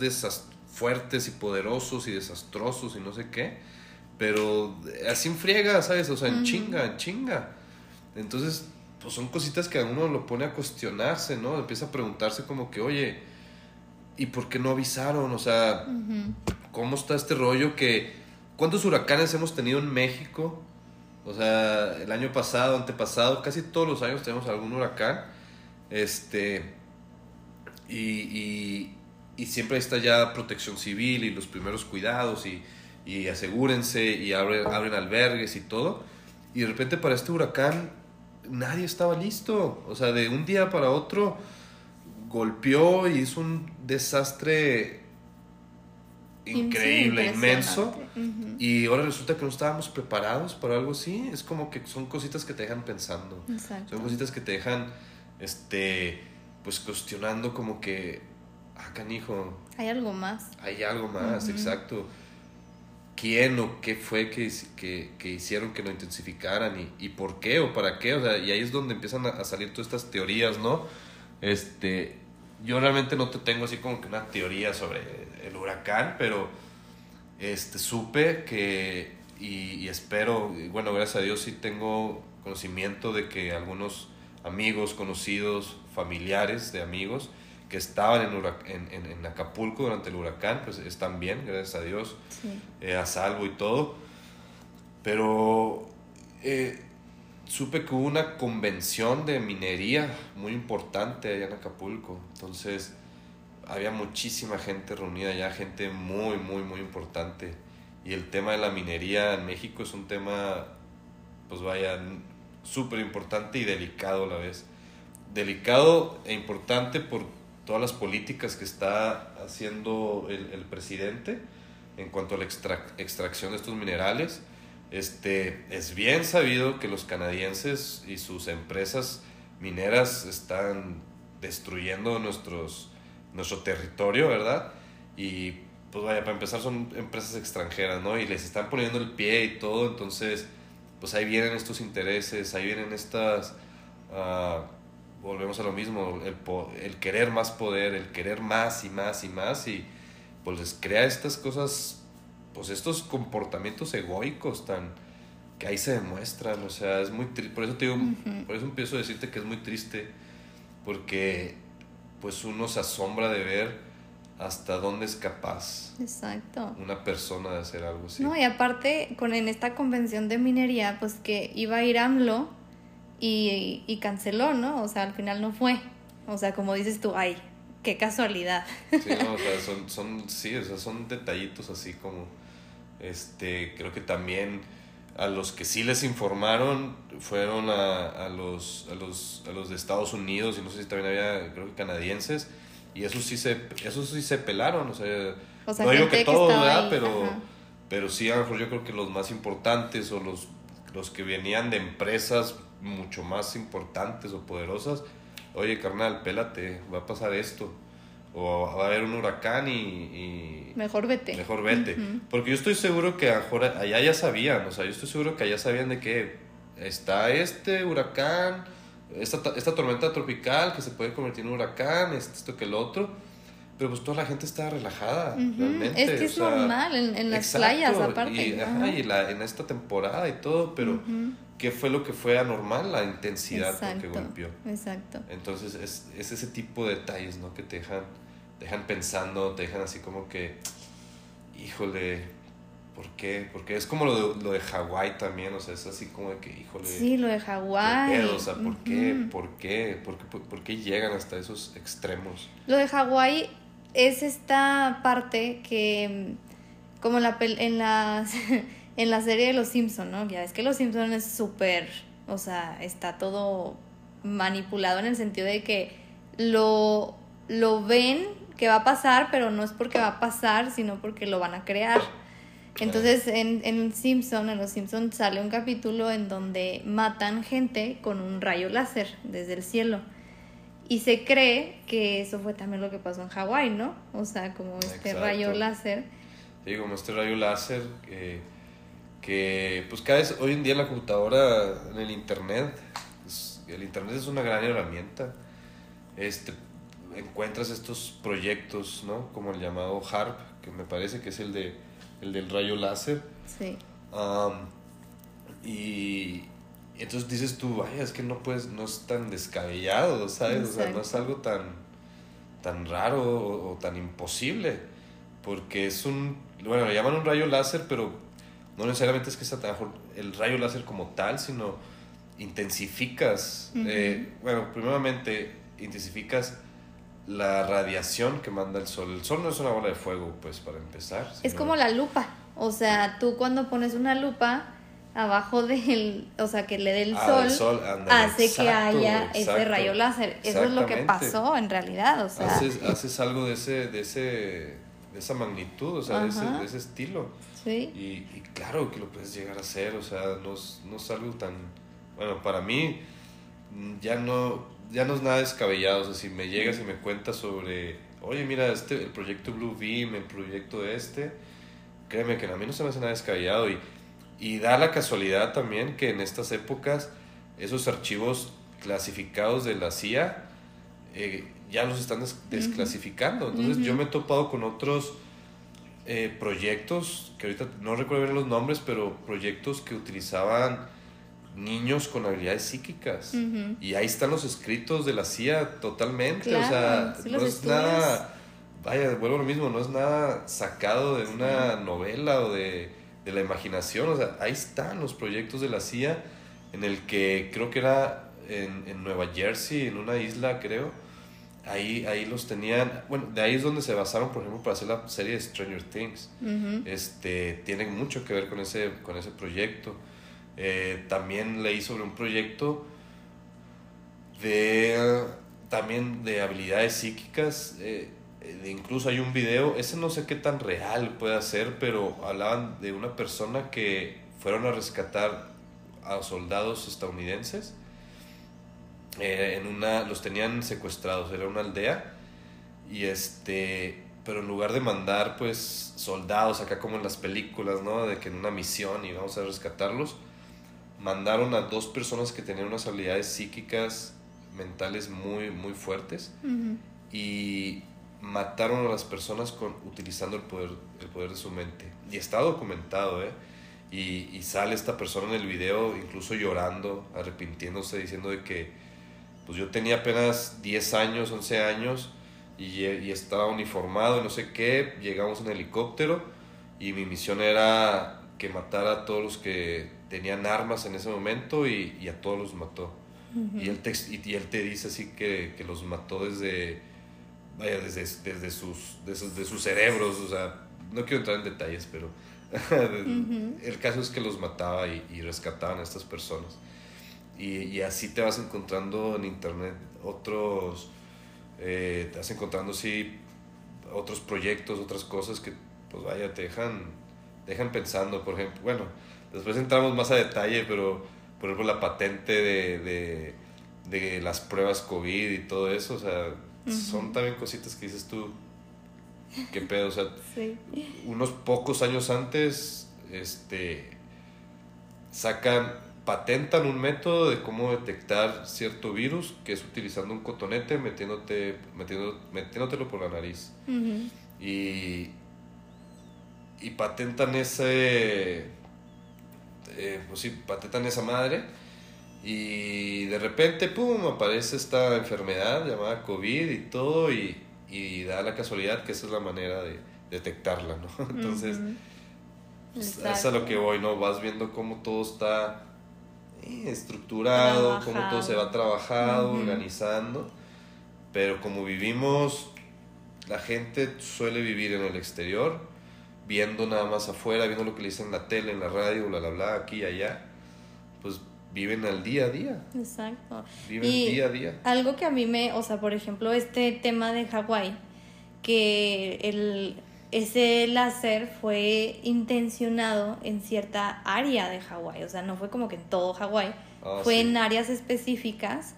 fuertes y poderosos y desastrosos y no sé qué, pero así en friega, ¿sabes? O sea, en uh -huh. chinga, en chinga. Entonces, pues son cositas que a uno lo pone a cuestionarse, ¿no? Empieza a preguntarse como que, oye, ¿y por qué no avisaron? O sea, uh -huh. ¿cómo está este rollo que... ¿Cuántos huracanes hemos tenido en México? O sea, el año pasado, antepasado, casi todos los años tenemos algún huracán este, y, y, y, siempre está ya protección civil y los primeros cuidados y, y asegúrense y abren, abren albergues y todo. Y de repente para este huracán nadie estaba listo. O sea, de un día para otro golpeó y hizo un desastre increíble, sí, inmenso. Uh -huh. Y ahora resulta que no estábamos preparados para algo así. Es como que son cositas que te dejan pensando. Exacto. Son cositas que te dejan este, pues cuestionando como que, ah, canijo. Hay algo más. Hay algo más, uh -huh. exacto. ¿Quién o qué fue que, que, que hicieron que lo intensificaran y, y, por qué o para qué? O sea, y ahí es donde empiezan a, a, salir todas estas teorías, ¿no? Este, yo realmente no te tengo así como que una teoría sobre el huracán, pero este, supe que, y, y espero, y bueno, gracias a Dios sí tengo conocimiento de que algunos amigos, conocidos, familiares de amigos que estaban en, en, en, Acapulco durante el huracán, pues están bien, gracias a Dios, sí. eh, a salvo y todo. Pero eh, supe que hubo una convención de minería muy importante allá en Acapulco. Entonces había muchísima gente reunida allá, gente muy, muy, muy importante. Y el tema de la minería en México es un tema, pues vaya, súper importante y delicado a la vez. Delicado e importante por todas las políticas que está haciendo el, el presidente en cuanto a la extracción de estos minerales. Este, es bien sabido que los canadienses y sus empresas mineras están destruyendo nuestros, nuestro territorio, ¿verdad? Y pues vaya, para empezar son empresas extranjeras, ¿no? Y les están poniendo el pie y todo, entonces pues ahí vienen estos intereses, ahí vienen estas... Uh, volvemos a lo mismo, el, el, querer más poder, el querer más y más y más y pues les crea estas cosas, pues estos comportamientos egoicos tan que ahí se demuestran, o sea, es muy triste, por eso te digo, por eso empiezo a decirte que es muy triste, porque pues uno se asombra de ver hasta dónde es capaz Exacto. una persona de hacer algo así. No, y aparte, con en esta convención de minería, pues que iba a ir AMLO y, y canceló, ¿no? O sea, al final no fue. O sea, como dices tú, ay, qué casualidad. Sí, no, o sea, son, son, sí, o sea, son detallitos así como, este, creo que también a los que sí les informaron fueron a, a, los, a, los, a los de Estados Unidos y no sé si también había, creo que canadienses, y esos sí se, esos sí se pelaron, o sea, no digo que todos, ¿verdad? Pero, pero sí, a lo mejor yo creo que los más importantes o los, los que venían de empresas mucho más importantes o poderosas, oye carnal, pélate, va a pasar esto. O va a haber un huracán y... mejor vete. Mejor vete. Porque yo estoy seguro que allá ya sabían, o sea, yo estoy seguro que allá sabían de que está este huracán, esta, esta tormenta tropical que se puede convertir en un huracán, esto que el otro. Pero pues toda la gente está relajada, realmente. Es que es normal, en, las playas aparte. Y, ajá, y la, en esta temporada y todo, pero ¿qué fue lo que fue anormal? La intensidad con que golpeó. Exacto. Entonces es, es, ese tipo de detalles, ¿no? Que te dejan, dejan pensando, te dejan así como que, híjole, ¿por qué? Porque es como lo de, lo de Hawái también, o sea, es así como de que, híjole. Sí, lo de Hawái. O sea, ¿por, qué? ¿Por qué? ¿Por qué? ¿Por qué llegan hasta esos extremos? Lo de Hawái es esta parte que, como la en, la, en la serie de Los Simpson, ¿no? Ya es que Los Simpson es súper, o sea, está todo manipulado en el sentido de que lo, lo ven que va a pasar, pero no es porque va a pasar, sino porque lo van a crear. Entonces, en, en Simpson, en Los Simpson sale un capítulo en donde matan gente con un rayo láser desde el cielo. Y se cree que eso fue también lo que pasó en Hawái, ¿no? O sea, como este rayo láser. Sí, como este rayo láser que, pues cada vez hoy en día la computadora, en el internet, el internet es una gran herramienta. Este, encuentras estos proyectos, ¿no? Como el llamado HARP, que me parece que es el, de, el del rayo láser. Sí. y, entonces dices tú, vaya, es que no puedes, no es tan descabellado, ¿sabes? O sea, no es algo tan, tan raro o, tan imposible. Porque es un, bueno, le llaman un rayo láser, pero no necesariamente es que sea el rayo láser como tal, sino intensificas, eh, bueno, primeramente intensificas la radiación que manda el sol. El sol no es una bola de fuego, pues, para empezar. Es como la lupa. O sea, tú cuando pones una lupa, abajo del, o sea, que le dé el ah, sol, hace que haya ese rayo láser. Eso es lo que pasó en realidad, o sea. Haces, algo de ese, de ese, de esa magnitud, o sea, de ese, de ese, estilo. Sí. Y, y, claro que lo puedes llegar a hacer, o sea, no es, no es algo tan, bueno, para mí ya no, ya no es nada descabellado, o sea, si me llegas y me cuentas sobre, oye, mira, este, el proyecto Blue Beam, el proyecto este, créeme que a mí no se me hace nada descabellado y y da la casualidad también que en estas épocas esos archivos clasificados de la CIA eh, ya los están desclasificando. Entonces yo me he topado con otros eh, proyectos, que ahorita no recuerdo bien los nombres, pero proyectos que utilizaban niños con habilidades psíquicas. Y ahí están los escritos de la CIA totalmente. o sea, no es nada, vaya, vuelvo a lo mismo, no es nada sacado de una novela o de de la imaginación. O sea, ahí están los proyectos de la CIA, en el que creo que era en, en Nueva Jersey, en una isla, creo. Ahí, ahí los tenían, bueno, de ahí es donde se basaron, por ejemplo, para hacer la serie de Stranger Things. este, tienen mucho que ver con ese, con ese proyecto. Eh, también leí sobre un proyecto de, también de habilidades psíquicas. Eh, incluso hay un video, ese no sé qué tan real puede ser, pero hablaban de una persona que fueron a rescatar a soldados estadounidenses. Eh, en una, los tenían secuestrados, era una aldea. Y este, pero en lugar de mandar pues soldados acá como en las películas, ¿no? De que en una misión y vamos a rescatarlos, mandaron a dos personas que tenían unas habilidades psíquicas mentales muy, muy fuertes y mataron a las personas con, utilizando el poder, el poder de su mente. Y está documentado, ¿eh? Y, y, sale esta persona en el video incluso llorando, arrepintiéndose, diciendo de que pues yo tenía apenas 10 años, 11 años y, y estaba uniformado y no sé qué, llegamos en helicóptero y mi misión era que matara a todos los que tenían armas en ese momento y, y a todos los mató. y, él te, y, él te dice así que, que los mató desde, vaya, desde, desde, sus, desde, sus cerebros, o sea, no quiero entrar en detalles, pero el caso es que los mataba y, y rescataban a estas personas. Y, y, así te vas encontrando en internet otros, eh, te vas encontrando así otros proyectos, otras cosas que, pues vaya, te dejan, dejan pensando, por ejemplo, bueno, después entramos más a detalle, pero por ejemplo la patente de, de, de las pruebas COVID y todo eso, o sea, son también cositas que dices tú, qué pedo, o sea, unos pocos años antes, este, sacan, patentan un método de cómo detectar cierto virus, que es utilizando un cotonete, metiéndote, metiendo, metiéndotelo por la nariz. Y, y patentan ese, eh, pues sí, patentan esa madre. Y de repente, pum, aparece esta enfermedad llamada COVID y todo, y, y da la casualidad que esa es la manera de detectarla, ¿no? Entonces, pues, es a lo que voy, ¿no? Vas viendo cómo todo está eh, estructurado, cómo todo se va trabajado, organizando, pero como vivimos, la gente suele vivir en el exterior, viendo nada más afuera, viendo lo que le dicen en la tele, en la radio, bla, bla, bla, aquí y allá, pues viven al día a día. Exacto. Viven día a día. Algo que a mí me, o sea, por ejemplo, este tema de Hawái, que el, ese láser fue intencionado en cierta área de Hawái, o sea, no fue como que en todo Hawái, Ah, fue sí. en áreas específicas.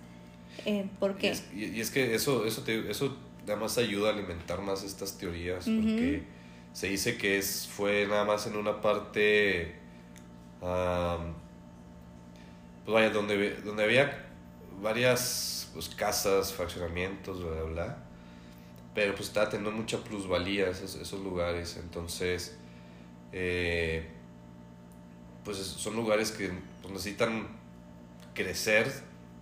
Eh, ¿Por Y qué? es, y- y es que eso, eso, te- eso nada más ayuda a alimentar más estas teorías, porque se dice que es, fue nada más en una parte, pues vaya, donde, donde había varias pues, casas, fraccionamientos, bla, bla, bla, pero pues estaba teniendo mucha plusvalía esos, esos lugares, entonces, eh, pues es- son lugares que pues, necesitan crecer,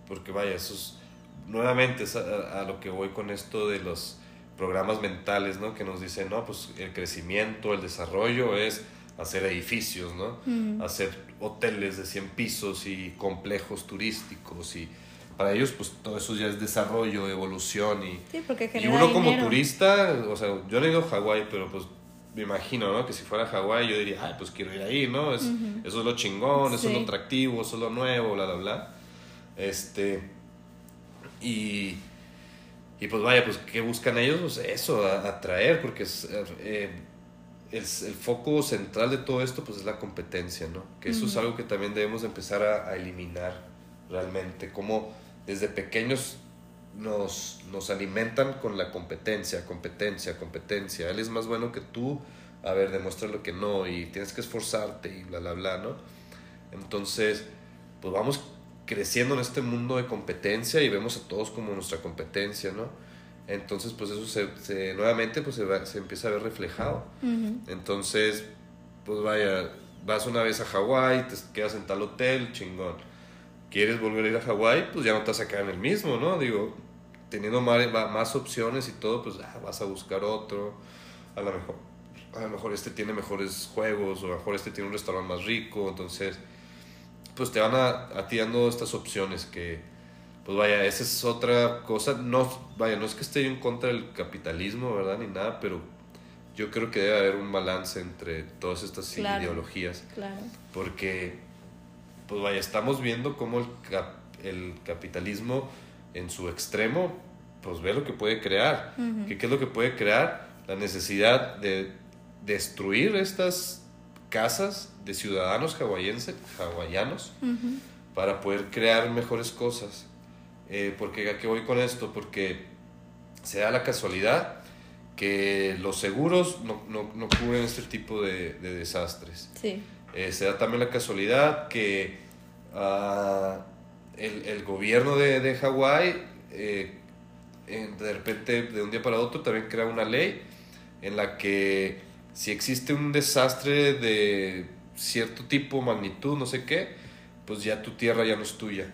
porque vaya, esos nuevamente es a lo que voy con esto de los programas mentales, ¿no? Que nos dicen, no, pues el crecimiento, el desarrollo es hacer edificios, ¿no? Mm. Hacer hoteles de 100 pisos y complejos turísticos y para ellos pues todo eso ya es desarrollo, evolución y, Sí, porque y uno como dinero. turista, o sea, yo no he ido a Hawái, pero pues me imagino, ¿no? Que si fuera a Hawái yo diría, ay, pues quiero ir ahí, ¿no? Es, Eso es lo chingón, eso es Sí. lo atractivo, eso es lo nuevo, bla, bla, bla. Este, y, y pues vaya, pues ¿qué buscan ellos? Pues eso, atraer, porque es, eh, el, el foco central de todo esto pues es la competencia, ¿no? Que eso es algo que también debemos empezar a, a eliminar realmente, como desde pequeños nos, nos alimentan con la competencia, competencia, competencia. Él es más bueno que tú, a ver, demuéstralo que no, y tienes que esforzarte y bla, bla, bla, ¿no? Entonces, pues vamos creciendo en este mundo de competencia y vemos a todos como nuestra competencia, ¿no? Entonces, pues eso se, se- nuevamente pues se, va- se empieza a ver reflejado. Entonces, pues vaya, vas una vez a Hawái, te quedas en tal hotel, chingón. ¿Quieres volver a ir a Hawái? Pues ya no te vas a quedar en el mismo, ¿no? Digo, teniendo más, más opciones y todo, pues ah, vas a buscar otro. A lo mejor, a lo mejor este tiene mejores juegos, o a lo mejor este tiene un restaurante más rico, entonces, pues te van a, a ti dando estas opciones que, pues vaya, esa es otra cosa. No, vaya, no es que esté yo en contra del capitalismo, ¿verdad? Ni nada, pero yo creo que debe haber un balance entre todas estas Claro. ideologías. Claro. Porque, pues vaya, estamos viendo cómo el, cap- el capitalismo en su extremo pues ve lo que puede crear. ¿Qué, ¿Qué es lo que puede crear? La necesidad de destruir estas casas de ciudadanos hawaienses, hawaianos para poder crear mejores cosas. Eh, porque ¿a qué voy con esto? Porque se da la casualidad que los seguros no, no, no cubren este tipo de, de desastres. Sí. Eh, se da también la casualidad que ah, el, el, gobierno de, de Hawái eh, de repente de un día para otro también crea una ley en la que si existe un desastre de cierto tipo, magnitud, no sé qué, pues ya tu tierra ya no es tuya.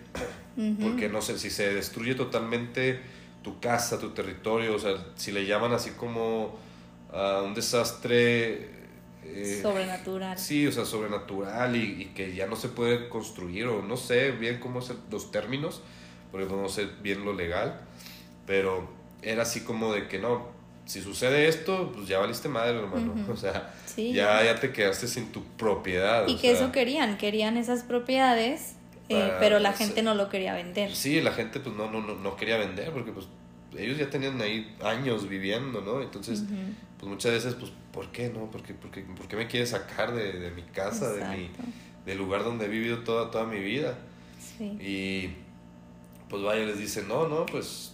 Porque no sé, si se destruye totalmente tu casa, tu territorio, o sea, si le llaman así como a un desastre... Eh, sobrenatural. Sí, o sea, sobrenatural y, y, que ya no se puede construir o no sé bien cómo son los términos, porque no sé bien lo legal, pero era así como de que no, si sucede esto, pues ya valiste madre, hermano. O sea, ya, ya te quedaste sin tu propiedad. Y que eso querían, querían esas propiedades, eh, pero la gente no lo quería vender. Sí, la gente pues no, no, no, no, quería vender porque pues ellos ya tenían ahí años viviendo, ¿no? Entonces, pues muchas veces, pues, ¿por qué no? ¿Por qué, por qué, por qué me quieres sacar de, de mi casa, de mi, del lugar donde he vivido toda, toda mi vida? Sí. Y pues vaya, les dicen, no, no, pues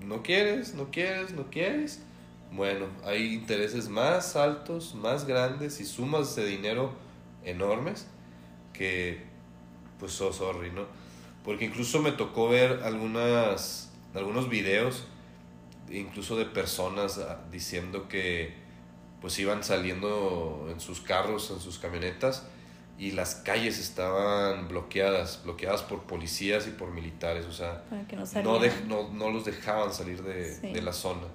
no quieres, no quieres, no quieres bueno, hay intereses más altos, más grandes y sumas de dinero enormes que, pues, oh, sorry, ¿no? Porque incluso me tocó ver algunas, algunos videos, incluso de personas ah, diciendo que, pues, iban saliendo en sus carros, en sus camionetas, y las calles estaban bloqueadas, bloqueadas por policías y por militares, o sea, no, no, no, los dejaban salir de, de la zona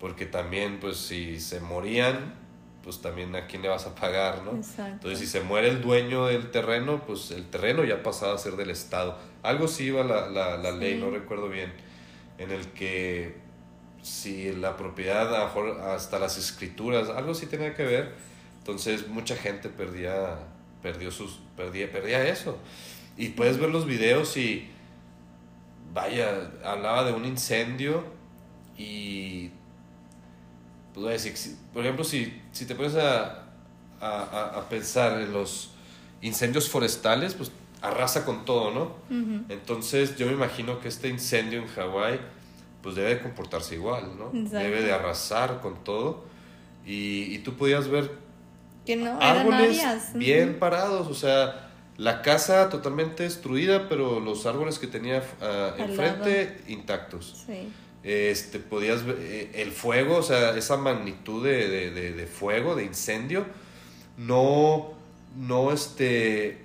porque también pues si se morían, pues también a quién le vas a pagar, ¿no? Entonces si se muere el dueño del terreno, pues el terreno ya pasaba a ser del Estado. Algo sí iba la, la, la ley, no recuerdo bien, en el que si la propiedad, a lo mejor hasta las escrituras, algo sí tenía que ver, entonces mucha gente perdía, perdió sus, perdía, perdía eso. Y puedes ver los videos y, vaya, hablaba de un incendio y pues decir, por ejemplo, si, si te pones a, a, a, pensar en los incendios forestales, pues arrasa con todo, ¿no? Entonces yo me imagino que este incendio en Hawái, pues debe de comportarse igual, ¿no? Debe de arrasar con todo. Y, y tú podías ver que no, árboles bien parados, o sea, la casa totalmente destruida, pero los árboles que tenía uh, enfrente intactos. Sí este, podías ver eh, el fuego, o sea, esa magnitud de, de, de, fuego, de incendio, no, no, este,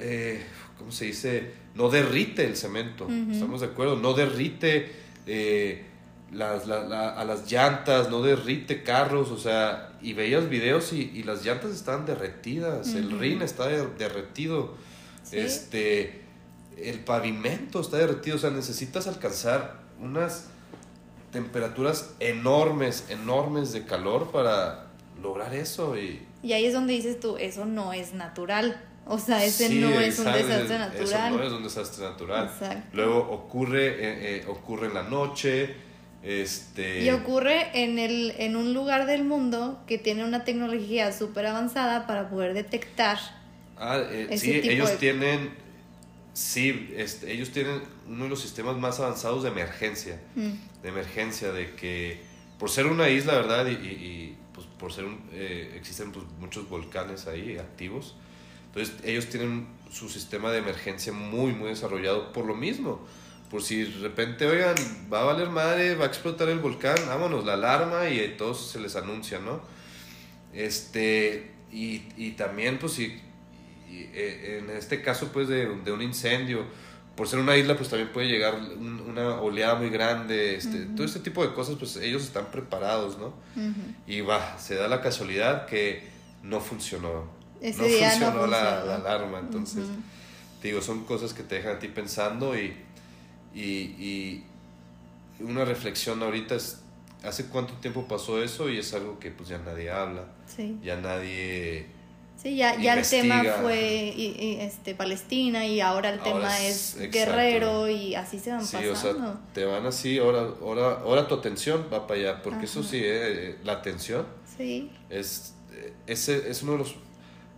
eh, ¿cómo se dice? No derrite el cemento, ¿estamos de acuerdo? No derrite eh, las, la, a las llantas, no derrite carros, o sea, y veías videos y, y las llantas estaban derretidas, el rin está derretido, este el pavimento está derretido, o sea, necesitas alcanzar unas temperaturas enormes, enormes de calor para lograr eso. Y, y ahí es donde dices tú, eso no es natural. O sea, ese no es un desastre natural. Eso no es un desastre natural. Luego ocurre, eh, eh, ocurre en la noche. Este... Y ocurre en, el, en un lugar del mundo que tiene una tecnología súper avanzada para poder detectar. Ah, eh, sí, ellos tienen Sí, este, ellos tienen uno de los sistemas más avanzados de emergencia. Mm. De emergencia, de que por ser una isla, ¿verdad? Y, y, pues por ser un, eh, existen pues, muchos volcanes ahí activos. Entonces ellos tienen su sistema de emergencia muy, muy desarrollado por lo mismo. Por si de repente, oigan, va a valer madre, va a explotar el volcán, vámonos, la alarma y todos se les anuncia, ¿no? Este, y, y también, pues si eh, en este caso pues de, de, un incendio, por ser una isla pues también puede llegar una oleada muy grande, este, todo este tipo de cosas pues ellos están preparados, ¿no? Y va, se da la casualidad que no funcionó. no funcionó, La, la, alarma, entonces digo, son cosas que te dejan a ti pensando y, y, y una reflexión ahorita es, ¿hace cuánto tiempo pasó eso? Y es algo que pues ya nadie habla, ya nadie Sí, ya, ya el tema fue este, Palestina y ahora el tema es, Guerrero y así se van sí, pasando. O sea, te van así, ahora, ahora, ahora tu atención va para allá, porque eso sí, eh, la atención sí. es, ese es uno de los,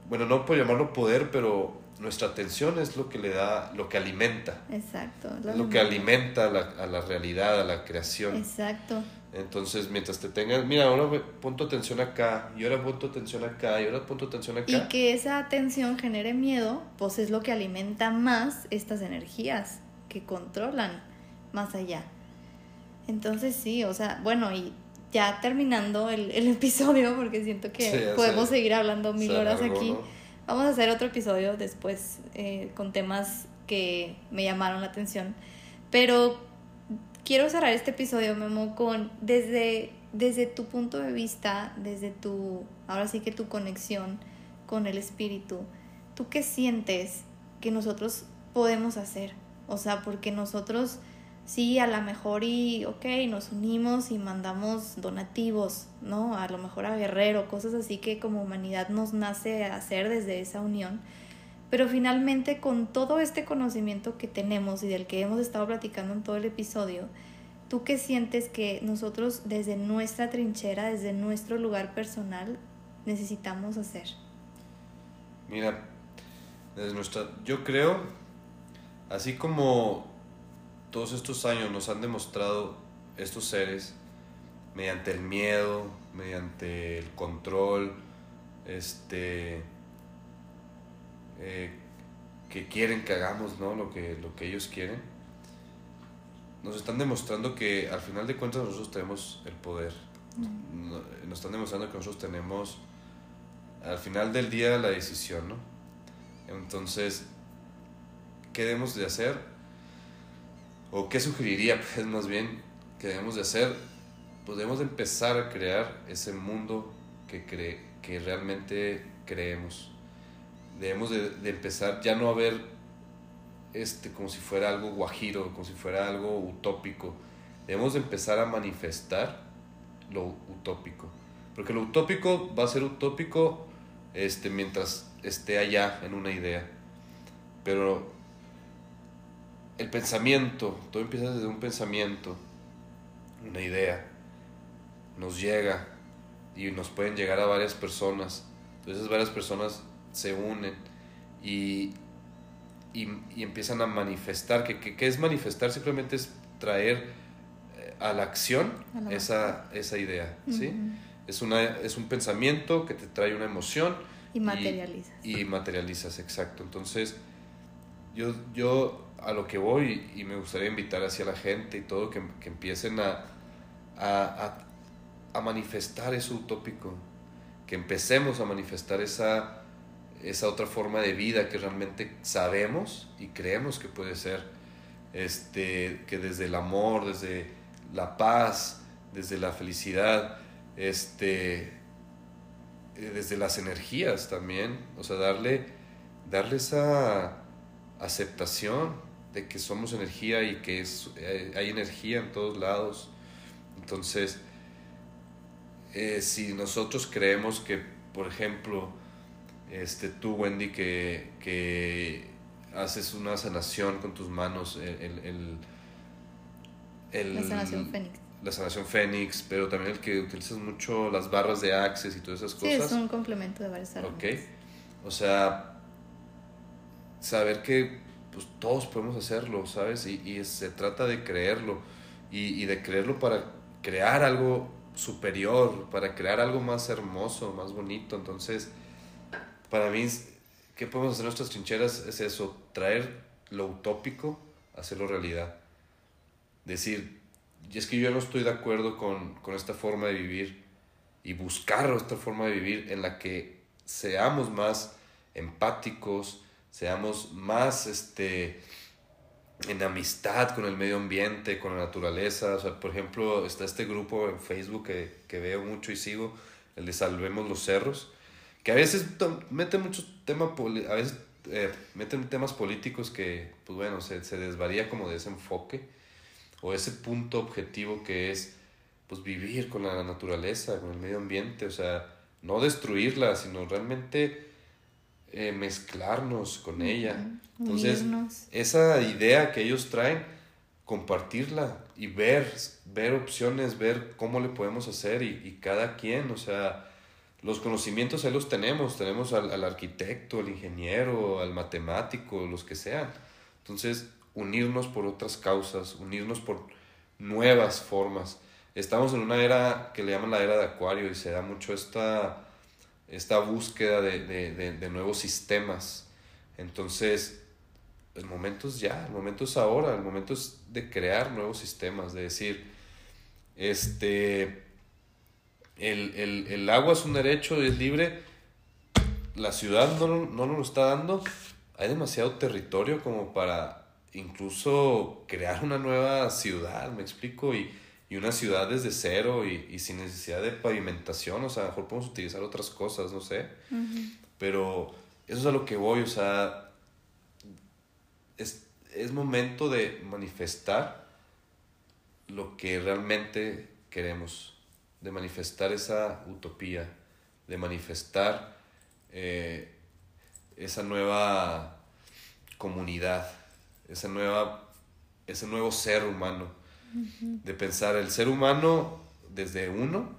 bueno, no puedo llamarlo poder, pero nuestra atención es lo que le da, lo que alimenta. Exacto. Lo, lo que alimenta a la, a la realidad, a la creación. Exacto. Entonces, mientras te tengas, mira, ahora punto atención acá, y ahora punto atención acá, y ahora punto atención acá. Y que esa atención genere miedo, pues es lo que alimenta más estas energías que controlan más allá. Entonces, sí, o sea, bueno, y ya terminando el, el episodio, porque siento que podemos seguir hablando mil horas aquí. Vamos a hacer otro episodio después eh, con temas que me llamaron la atención. Pero quiero cerrar este episodio, Memo, con desde, desde tu punto de vista, desde tu, ahora sí que tu conexión con el espíritu, ¿tú qué sientes que nosotros podemos hacer? O sea, porque nosotros sí, a lo mejor y, ok, nos unimos y mandamos donativos, ¿no? A lo mejor a Guerrero, cosas así que como humanidad nos nace hacer desde esa unión pero finalmente con todo este conocimiento que tenemos y del que hemos estado platicando en todo el episodio, ¿tú qué sientes que nosotros desde nuestra trinchera, desde nuestro lugar personal, necesitamos hacer? Mira, desde nuestra, yo creo, así como todos estos años nos han demostrado estos seres, mediante el miedo, mediante el control, este, eh, que quieren que hagamos, ¿no? Lo que, lo que ellos quieren. Nos están demostrando que al final de cuentas nosotros tenemos el poder. Mm. Nos están demostrando que nosotros tenemos al final del día la decisión, ¿no? Entonces, ¿qué debemos de hacer? ¿O qué sugeriría, pues, más bien, que debemos de hacer? Podemos pues empezar a crear ese mundo que, cree, que realmente creemos debemos de, empezar ya no a ver este, como si fuera algo guajiro, como si fuera algo utópico. Debemos de empezar a manifestar lo utópico. Porque lo utópico va a ser utópico este, mientras esté allá en una idea. Pero el pensamiento, todo empieza desde un pensamiento, una idea, nos llega y nos pueden llegar a varias personas. Entonces varias personas se unen y, y, empiezan a manifestar. ¿Qué, es manifestar? Simplemente es traer eh, a la acción esa, esa idea, ¿sí? Es, una, es un pensamiento que te trae una emoción. Y materializas. Y, materializas, exacto. Entonces, yo, yo a lo que voy y me gustaría invitar hacia la gente y todo, que, que empiecen a, a, a manifestar eso utópico, que empecemos a manifestar esa esa otra forma de vida que realmente sabemos y creemos que puede ser, este, que desde el amor, desde la paz, desde la felicidad, este, eh, desde las energías también, o sea, darle, darle esa aceptación de que somos energía y que es, eh, hay energía en todos lados. Entonces, eh, si nosotros creemos que, por ejemplo, este, tú, Wendy, que, que haces una sanación con tus manos, el, el, la sanación Fénix. La sanación Fénix, pero también el que utilizas mucho las barras de Access y todas esas cosas. Sí, es un complemento de varias armas. Ok. O sea, saber que pues, todos podemos hacerlo, ¿sabes? Y, y se trata de creerlo. Y, y de creerlo para crear algo superior, para crear algo más hermoso, más bonito. Entonces, para mí, ¿qué podemos hacer en nuestras trincheras? Es eso, traer lo utópico, hacerlo realidad. Decir, y es que yo no estoy de acuerdo con, con esta forma de vivir y buscar esta forma de vivir en la que seamos más empáticos, seamos más este, en amistad con el medio ambiente, con la naturaleza. Por ejemplo, está este grupo en Facebook que, que veo mucho y sigo, el de Salvemos los Cerros que a veces meten muchos temas, a veces eh, meten temas políticos que, pues bueno, se, se desvaría como de ese enfoque o ese punto objetivo que es, pues vivir con la naturaleza, con el medio ambiente, o sea, no destruirla, sino realmente eh, mezclarnos con ella. Entonces, esa idea que ellos traen, compartirla y ver, ver opciones, ver cómo le podemos hacer y, y cada quien, o sea, los conocimientos ahí los tenemos, tenemos al, al, arquitecto, al ingeniero, al matemático, los que sean. Entonces, unirnos por otras causas, unirnos por nuevas formas. Estamos en una era que le llaman la era de Acuario y se da mucho esta, esta búsqueda de, de, de, nuevos sistemas. Entonces, el momento es ya, el momento es ahora, el momento es de crear nuevos sistemas, de decir, este, el, el, el agua es un derecho, es libre, la ciudad no, no nos lo está dando, hay demasiado territorio como para incluso crear una nueva ciudad, me explico, y, y una ciudad desde cero y, y, sin necesidad de pavimentación, o sea, a lo mejor podemos utilizar otras cosas, no sé, pero eso es a lo que voy, o sea, es, es momento de manifestar lo que realmente queremos, de manifestar esa utopía, de manifestar eh, esa nueva comunidad esa nueva, ese nuevo ser humano, de pensar el ser humano desde uno,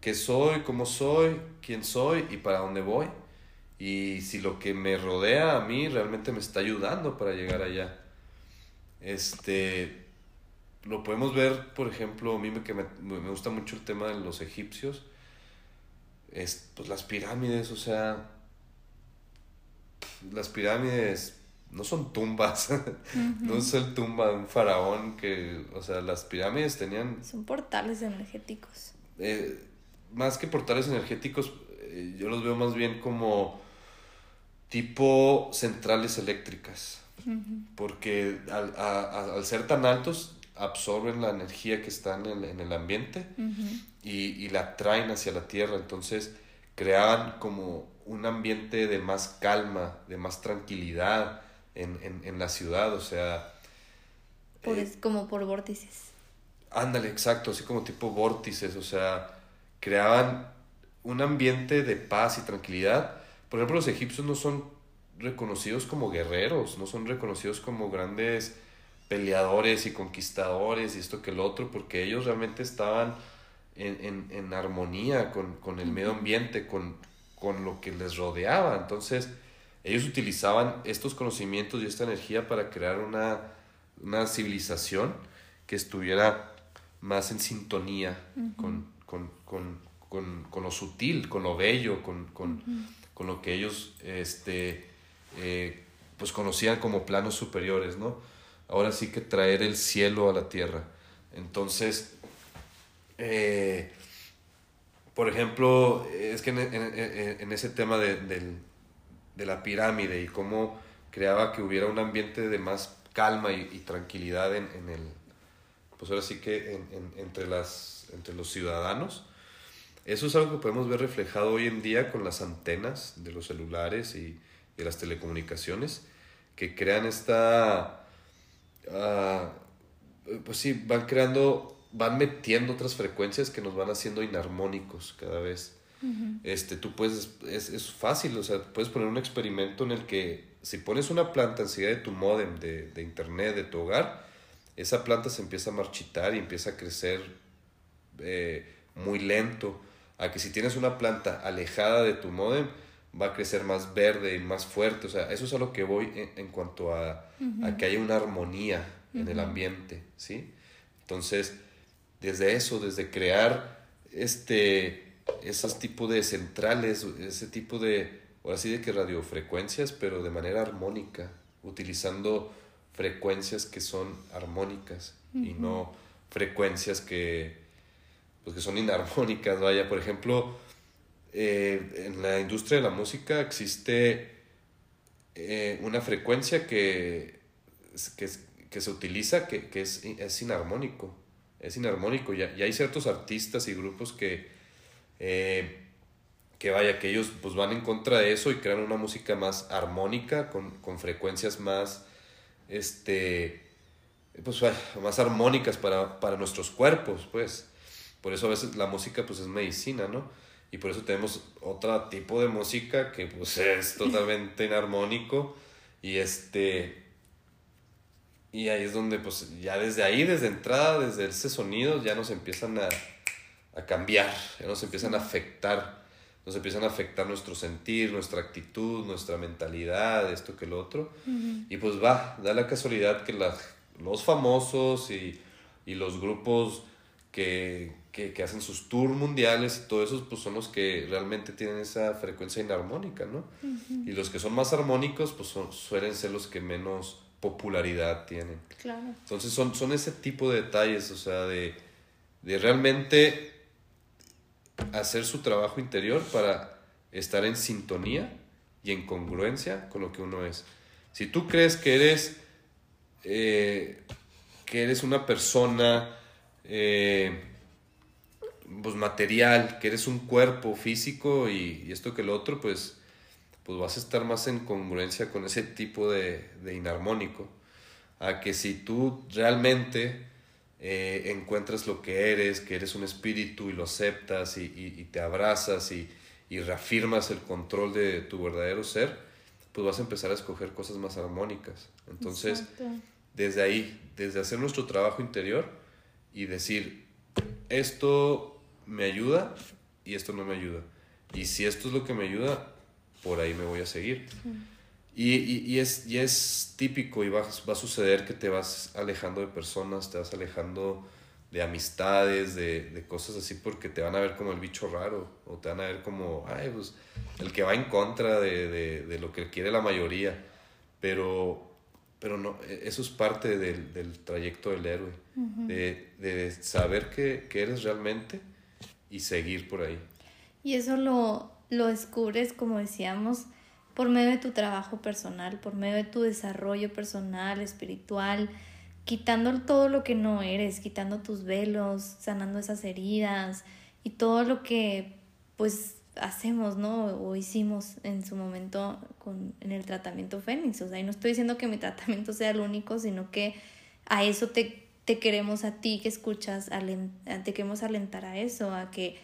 qué soy, cómo soy, quién soy y para dónde voy. Y si lo que me rodea a mí realmente me está ayudando para llegar allá. Este, lo podemos ver, por ejemplo, a mí me, que me, me gusta mucho el tema de los egipcios, es, pues las pirámides, o sea, las pirámides no son tumbas, no es el tumba de un faraón que, o sea, las pirámides tenían... Son portales energéticos. Eh, más que portales energéticos, eh, yo los veo más bien como tipo centrales eléctricas, porque al, al, ser tan altos absorben la energía que está en el, en el ambiente y, y la traen hacia la tierra, entonces creaban como un ambiente de más calma, de más tranquilidad, en, en, en la ciudad, o sea... Eh, como por vórtices. Ándale, exacto, así como tipo vórtices, o sea, creaban un ambiente de paz y tranquilidad. Por ejemplo, los egipcios no son reconocidos como guerreros, no son reconocidos como grandes peleadores y conquistadores y esto que el otro, porque ellos realmente estaban en, en, en armonía con, con, el medio ambiente, con, con lo que les rodeaba. Entonces, ellos utilizaban estos conocimientos y esta energía para crear una, una civilización que estuviera más en sintonía con, con, con, con, lo sutil, con lo bello, con, con lo que ellos este, eh, pues conocían como planos superiores, ¿no? Ahora sí que traer el cielo a la tierra. Entonces, eh, por ejemplo, es que en, en, en ese tema de, de la pirámide y cómo creaba que hubiera un ambiente de más calma y, tranquilidad en, en, el, pues ahora sí que en, entre, las, entre los ciudadanos. Eso es algo que podemos ver reflejado hoy en día con las antenas de los celulares y de las telecomunicaciones, que crean esta... Uh, pues sí, van creando, van metiendo otras frecuencias que nos van haciendo inarmónicos cada vez este, tú puedes, es, es, fácil, o sea, puedes poner un experimento en el que si pones una planta enseguida de tu modem, de, de internet, de tu hogar, esa planta se empieza a marchitar y empieza a crecer eh, muy lento. A que si tienes una planta alejada de tu modem, va a crecer más verde y más fuerte. O sea, eso es a lo que voy en, en cuanto a, a, que haya una armonía en el ambiente, ¿sí? Entonces, desde eso, desde crear este esos tipos de centrales, ese tipo de, ahora sí de que radiofrecuencias, pero de manera armónica, utilizando frecuencias que son armónicas y no frecuencias que, pues que son inarmónicas, vaya, por ejemplo, eh, en la industria de la música existe eh, una frecuencia que, que, que se utiliza que, que es, es, inarmónico, es inarmónico, y hay ciertos artistas y grupos que eh, que vaya, que ellos pues van en contra de eso y crean una música más armónica, con, con frecuencias más, este, pues más armónicas para, para, nuestros cuerpos, pues. Por eso a veces la música pues es medicina, ¿no? Y por eso tenemos otro tipo de música que pues es totalmente inarmónico y este y ahí es donde pues ya desde ahí, desde entrada, desde ese sonido ya nos empiezan a, a cambiar, ya nos empiezan a afectar, nos empiezan a afectar nuestro sentir, nuestra actitud, nuestra mentalidad, esto que lo otro. Y pues va, da la casualidad que la, los famosos y, y los grupos que, que, que, hacen sus tours mundiales y todo eso, pues son los que realmente tienen esa frecuencia inarmónica, ¿no? Y los que son más armónicos, pues son, suelen ser los que menos popularidad tienen. Claro. Entonces son, son ese tipo de detalles, o sea, de, de realmente hacer su trabajo interior para estar en sintonía y en congruencia con lo que uno es. Si tú crees que eres, eh, que eres una persona eh, pues material, que eres un cuerpo físico y, y, esto que lo otro, pues, pues vas a estar más en congruencia con ese tipo de, de inarmónico. A que si tú realmente eh, encuentras lo que eres, que eres un espíritu y lo aceptas y, y, y te abrazas y, y, reafirmas el control de tu verdadero ser, pues vas a empezar a escoger cosas más armónicas. Entonces, Exacto. desde ahí, desde hacer nuestro trabajo interior y decir, esto me ayuda y esto no me ayuda. Y si esto es lo que me ayuda, por ahí me voy a seguir. Sí. Y, y, y, es, y es típico y va, va, a suceder que te vas alejando de personas, te vas alejando de amistades, de, de, cosas así, porque te van a ver como el bicho raro, o te van a ver como, ay, pues, el que va en contra de, de, de lo que quiere la mayoría. Pero, pero no, eso es parte del, del trayecto del héroe, uh -huh. de, de, saber que, que eres realmente y seguir por ahí. Y eso lo, lo descubres, como decíamos, por medio de tu trabajo personal, por medio de tu desarrollo personal, espiritual, quitando todo lo que no eres, quitando tus velos, sanando esas heridas y todo lo que pues hacemos, ¿no? O hicimos en su momento con, en el tratamiento Fénix. O sea, y no estoy diciendo que mi tratamiento sea el único, sino que a eso te, te queremos a ti que escuchas, te queremos alentar a eso, a que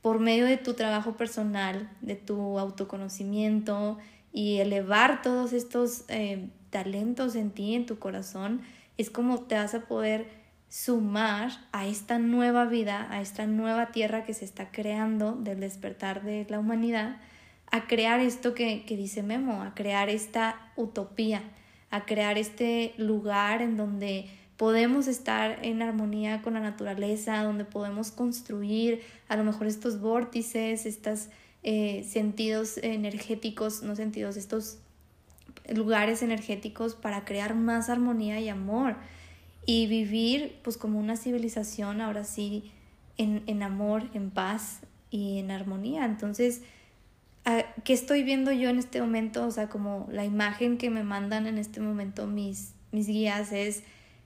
por medio de tu trabajo personal, de tu autoconocimiento, y elevar todos estos eh, talentos en ti, en tu corazón, es como te vas a poder sumar a esta nueva vida, a esta nueva tierra que se está creando del despertar de la humanidad, a crear esto que, que dice Memo, a crear esta utopía, a crear este lugar en donde podemos estar en armonía con la naturaleza, donde podemos construir a lo mejor estos vórtices, estas eh, sentidos energéticos, no sentidos, estos lugares energéticos para crear más armonía y amor y vivir pues como una civilización ahora sí en, en amor, en paz y en armonía. Entonces, ¿qué estoy viendo yo en este momento? O sea, como la imagen que me mandan en este momento mis, mis guías es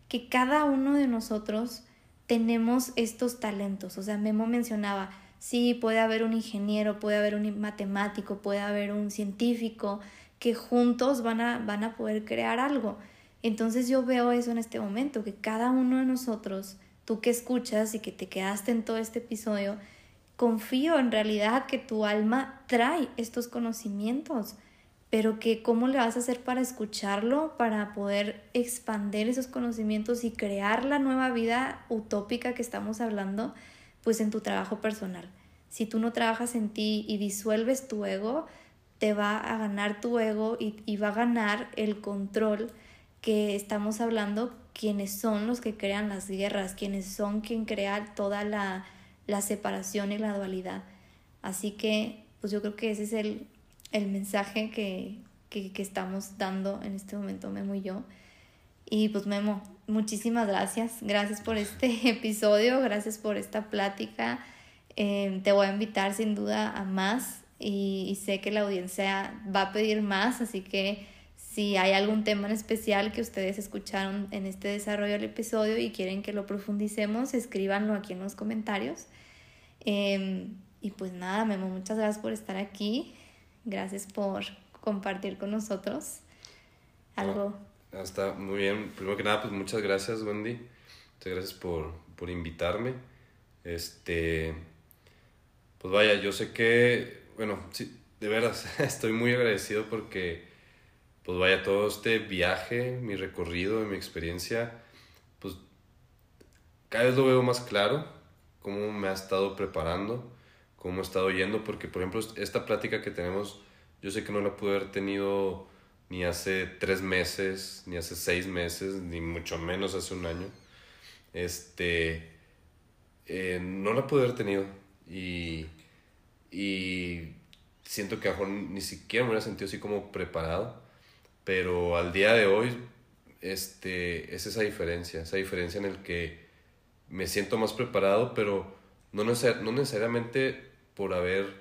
que cada uno de nosotros tenemos estos talentos. O sea, Memo mencionaba, Sí, puede haber un ingeniero, puede haber un matemático, puede haber un científico que juntos van a, van a poder crear algo. Entonces yo veo eso en este momento, que cada uno de nosotros, tú que escuchas y que te quedaste en todo este episodio, confío en realidad que tu alma trae estos conocimientos, pero que cómo le vas a hacer para escucharlo, para poder expandir esos conocimientos y crear la nueva vida utópica que estamos hablando pues en tu trabajo personal. Si tú no trabajas en ti y disuelves tu ego, te va a ganar tu ego y, y va a ganar el control que estamos hablando, quienes son los que crean las guerras, quienes son quien crea toda la, la separación y la dualidad. Así que, pues yo creo que ese es el, el mensaje que, que, estamos dando en este momento, Memo y yo. Y pues Memo, muchísimas gracias. Gracias por este episodio, gracias por esta plática. Eh, te voy a invitar sin duda a más y, sé que la audiencia va a pedir más, así que si hay algún tema en especial que ustedes escucharon en este desarrollo del episodio y quieren que lo profundicemos, escríbanlo aquí en los comentarios. Eh, y pues nada, Memo, muchas gracias por estar aquí. Gracias por compartir con nosotros algo. Está muy bien. Primero que nada, pues muchas gracias, Wendy. Muchas gracias por, por invitarme. Este. pues vaya, yo sé que, bueno, sí, de veras, estoy muy agradecido porque, pues vaya, todo este viaje, mi recorrido, mi experiencia, pues cada vez lo veo más claro, cómo me ha estado preparando, cómo he estado yendo, porque por ejemplo, esta plática que tenemos, yo sé que no la pude haber tenido ni hace tres meses, ni hace seis meses, ni mucho menos hace un año. Este, eh, no la pude haber tenido y, y siento que a ni siquiera me hubiera sentido así como preparado, pero al día de hoy este, es esa diferencia, esa diferencia en el que me siento más preparado, pero no, no necesariamente por haber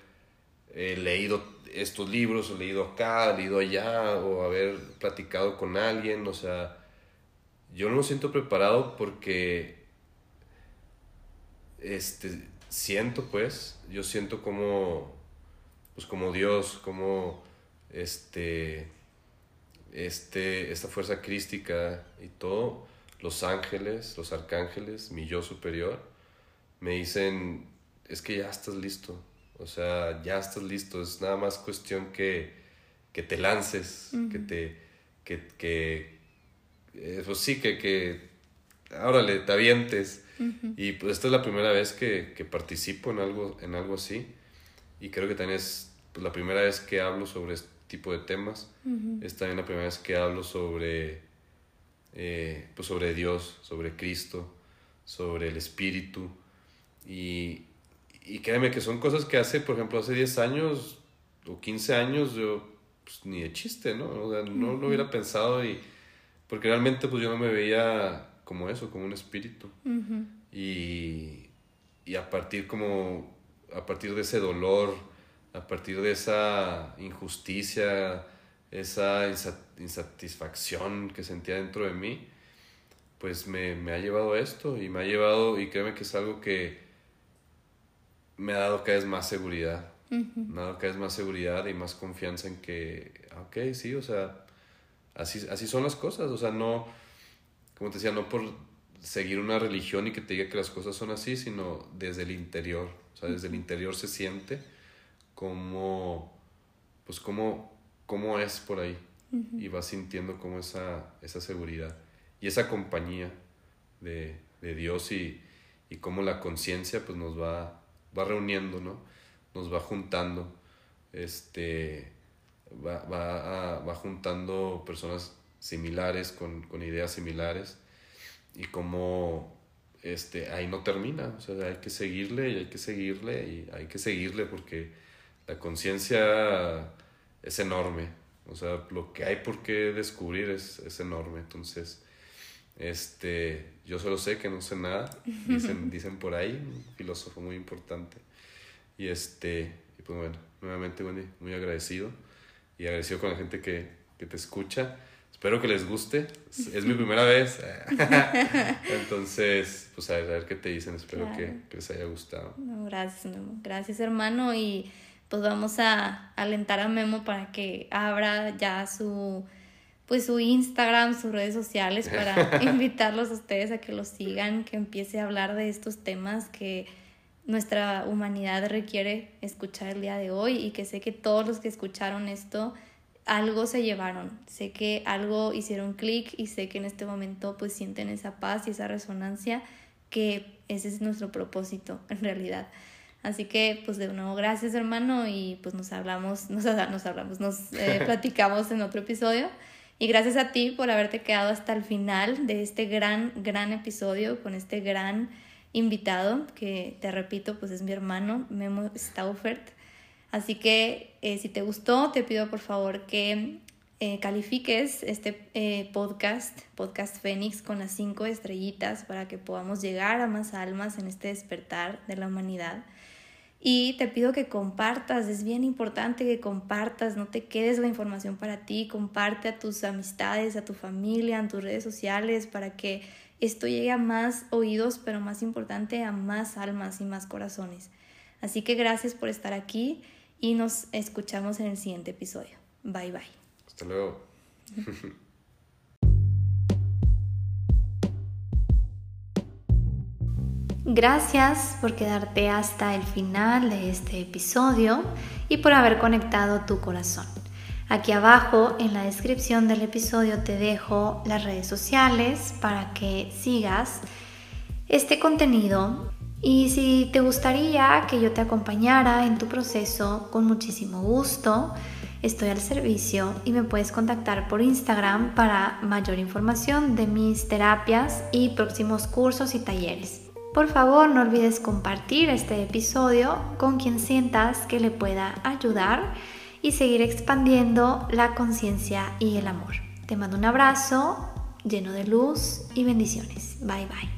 eh, leído estos libros, o leído acá, leído allá, o haber platicado con alguien, o sea, yo no me siento preparado porque este, siento pues, yo siento como, pues como Dios, como este, este, esta fuerza crística y todo, los ángeles, los arcángeles, mi yo superior, me dicen, es que ya estás listo, o sea, ya estás listo, es nada más cuestión que, que te lances, que te, que, que eh, pues sí, que, que, órale, te avientes. Y pues esta es la primera vez que, que, participo en algo, en algo así. Y creo que también es pues, la primera vez que hablo sobre este tipo de temas. Es también la primera vez que hablo sobre, eh, pues sobre Dios, sobre Cristo, sobre el Espíritu. Y, y créeme que son cosas que hace, por ejemplo, hace 10 años o 15 años yo pues, ni de chiste, ¿no? O sea, no lo hubiera pensado y porque realmente pues yo no me veía como eso, como un espíritu. y, y a partir como, a partir de ese dolor, a partir de esa injusticia, esa insatisfacción que sentía dentro de mí, pues me, me ha llevado a esto y me ha llevado, y créeme que es algo que me ha dado cada vez más seguridad. Me ha dado cada vez más seguridad y más confianza en que, ah, ok, sí, o sea, así, así son las cosas. O sea, no, como te decía, no por seguir una religión y que te diga que las cosas son así, sino desde el interior. O sea, desde el interior se siente como, pues, como, cómo es por ahí. Y vas sintiendo como esa, esa seguridad y esa compañía de, de Dios y, y cómo la conciencia pues nos va va reuniendo, ¿no? Nos va juntando, este, va, va, va juntando personas similares, con, con, ideas similares, y como este, ahí no termina, o sea, hay que seguirle y hay que seguirle y hay que seguirle porque la conciencia es enorme, o sea, lo que hay por qué descubrir es, es enorme, entonces este, yo solo sé que no sé nada, dicen, dicen por ahí, un filósofo muy importante. Y este, y pues bueno, nuevamente Wendy, muy agradecido y agradecido con la gente que, que te escucha. Espero que les guste, es, mi primera vez. Entonces, pues a ver, a ver qué te dicen, espero que, que, les haya gustado. gracias, Gracias, hermano. Y pues vamos a alentar a Memo para que abra ya su pues su Instagram, sus redes sociales para invitarlos a ustedes a que los sigan, que empiece a hablar de estos temas que nuestra humanidad requiere escuchar el día de hoy y que sé que todos los que escucharon esto algo se llevaron, sé que algo hicieron clic y sé que en este momento pues sienten esa paz y esa resonancia que ese es nuestro propósito en realidad. Así que pues de nuevo gracias hermano y pues nos hablamos, nos, nos hablamos, nos eh, platicamos en otro episodio. Y gracias a ti por haberte quedado hasta el final de este gran, gran episodio con este gran invitado, que te repito, pues es mi hermano, Memo Staufert. Así que eh, si te gustó, te pido por favor que eh, califiques este eh, podcast, Podcast Fénix, con las cinco estrellitas para que podamos llegar a más almas en este despertar de la humanidad. Y te pido que compartas, es bien importante que compartas, no te quedes la información para ti, comparte a tus amistades, a tu familia, en tus redes sociales, para que esto llegue a más oídos, pero más importante, a más almas y más corazones. Así que gracias por estar aquí y nos escuchamos en el siguiente episodio. Bye bye. Hasta luego. Gracias por quedarte hasta el final de este episodio y por haber conectado tu corazón. Aquí abajo en la descripción del episodio te dejo las redes sociales para que sigas este contenido y si te gustaría que yo te acompañara en tu proceso, con muchísimo gusto, estoy al servicio y me puedes contactar por Instagram para mayor información de mis terapias y próximos cursos y talleres. Por favor, no olvides compartir este episodio con quien sientas que le pueda ayudar y seguir expandiendo la conciencia y el amor. Te mando un abrazo lleno de luz y bendiciones. Bye bye.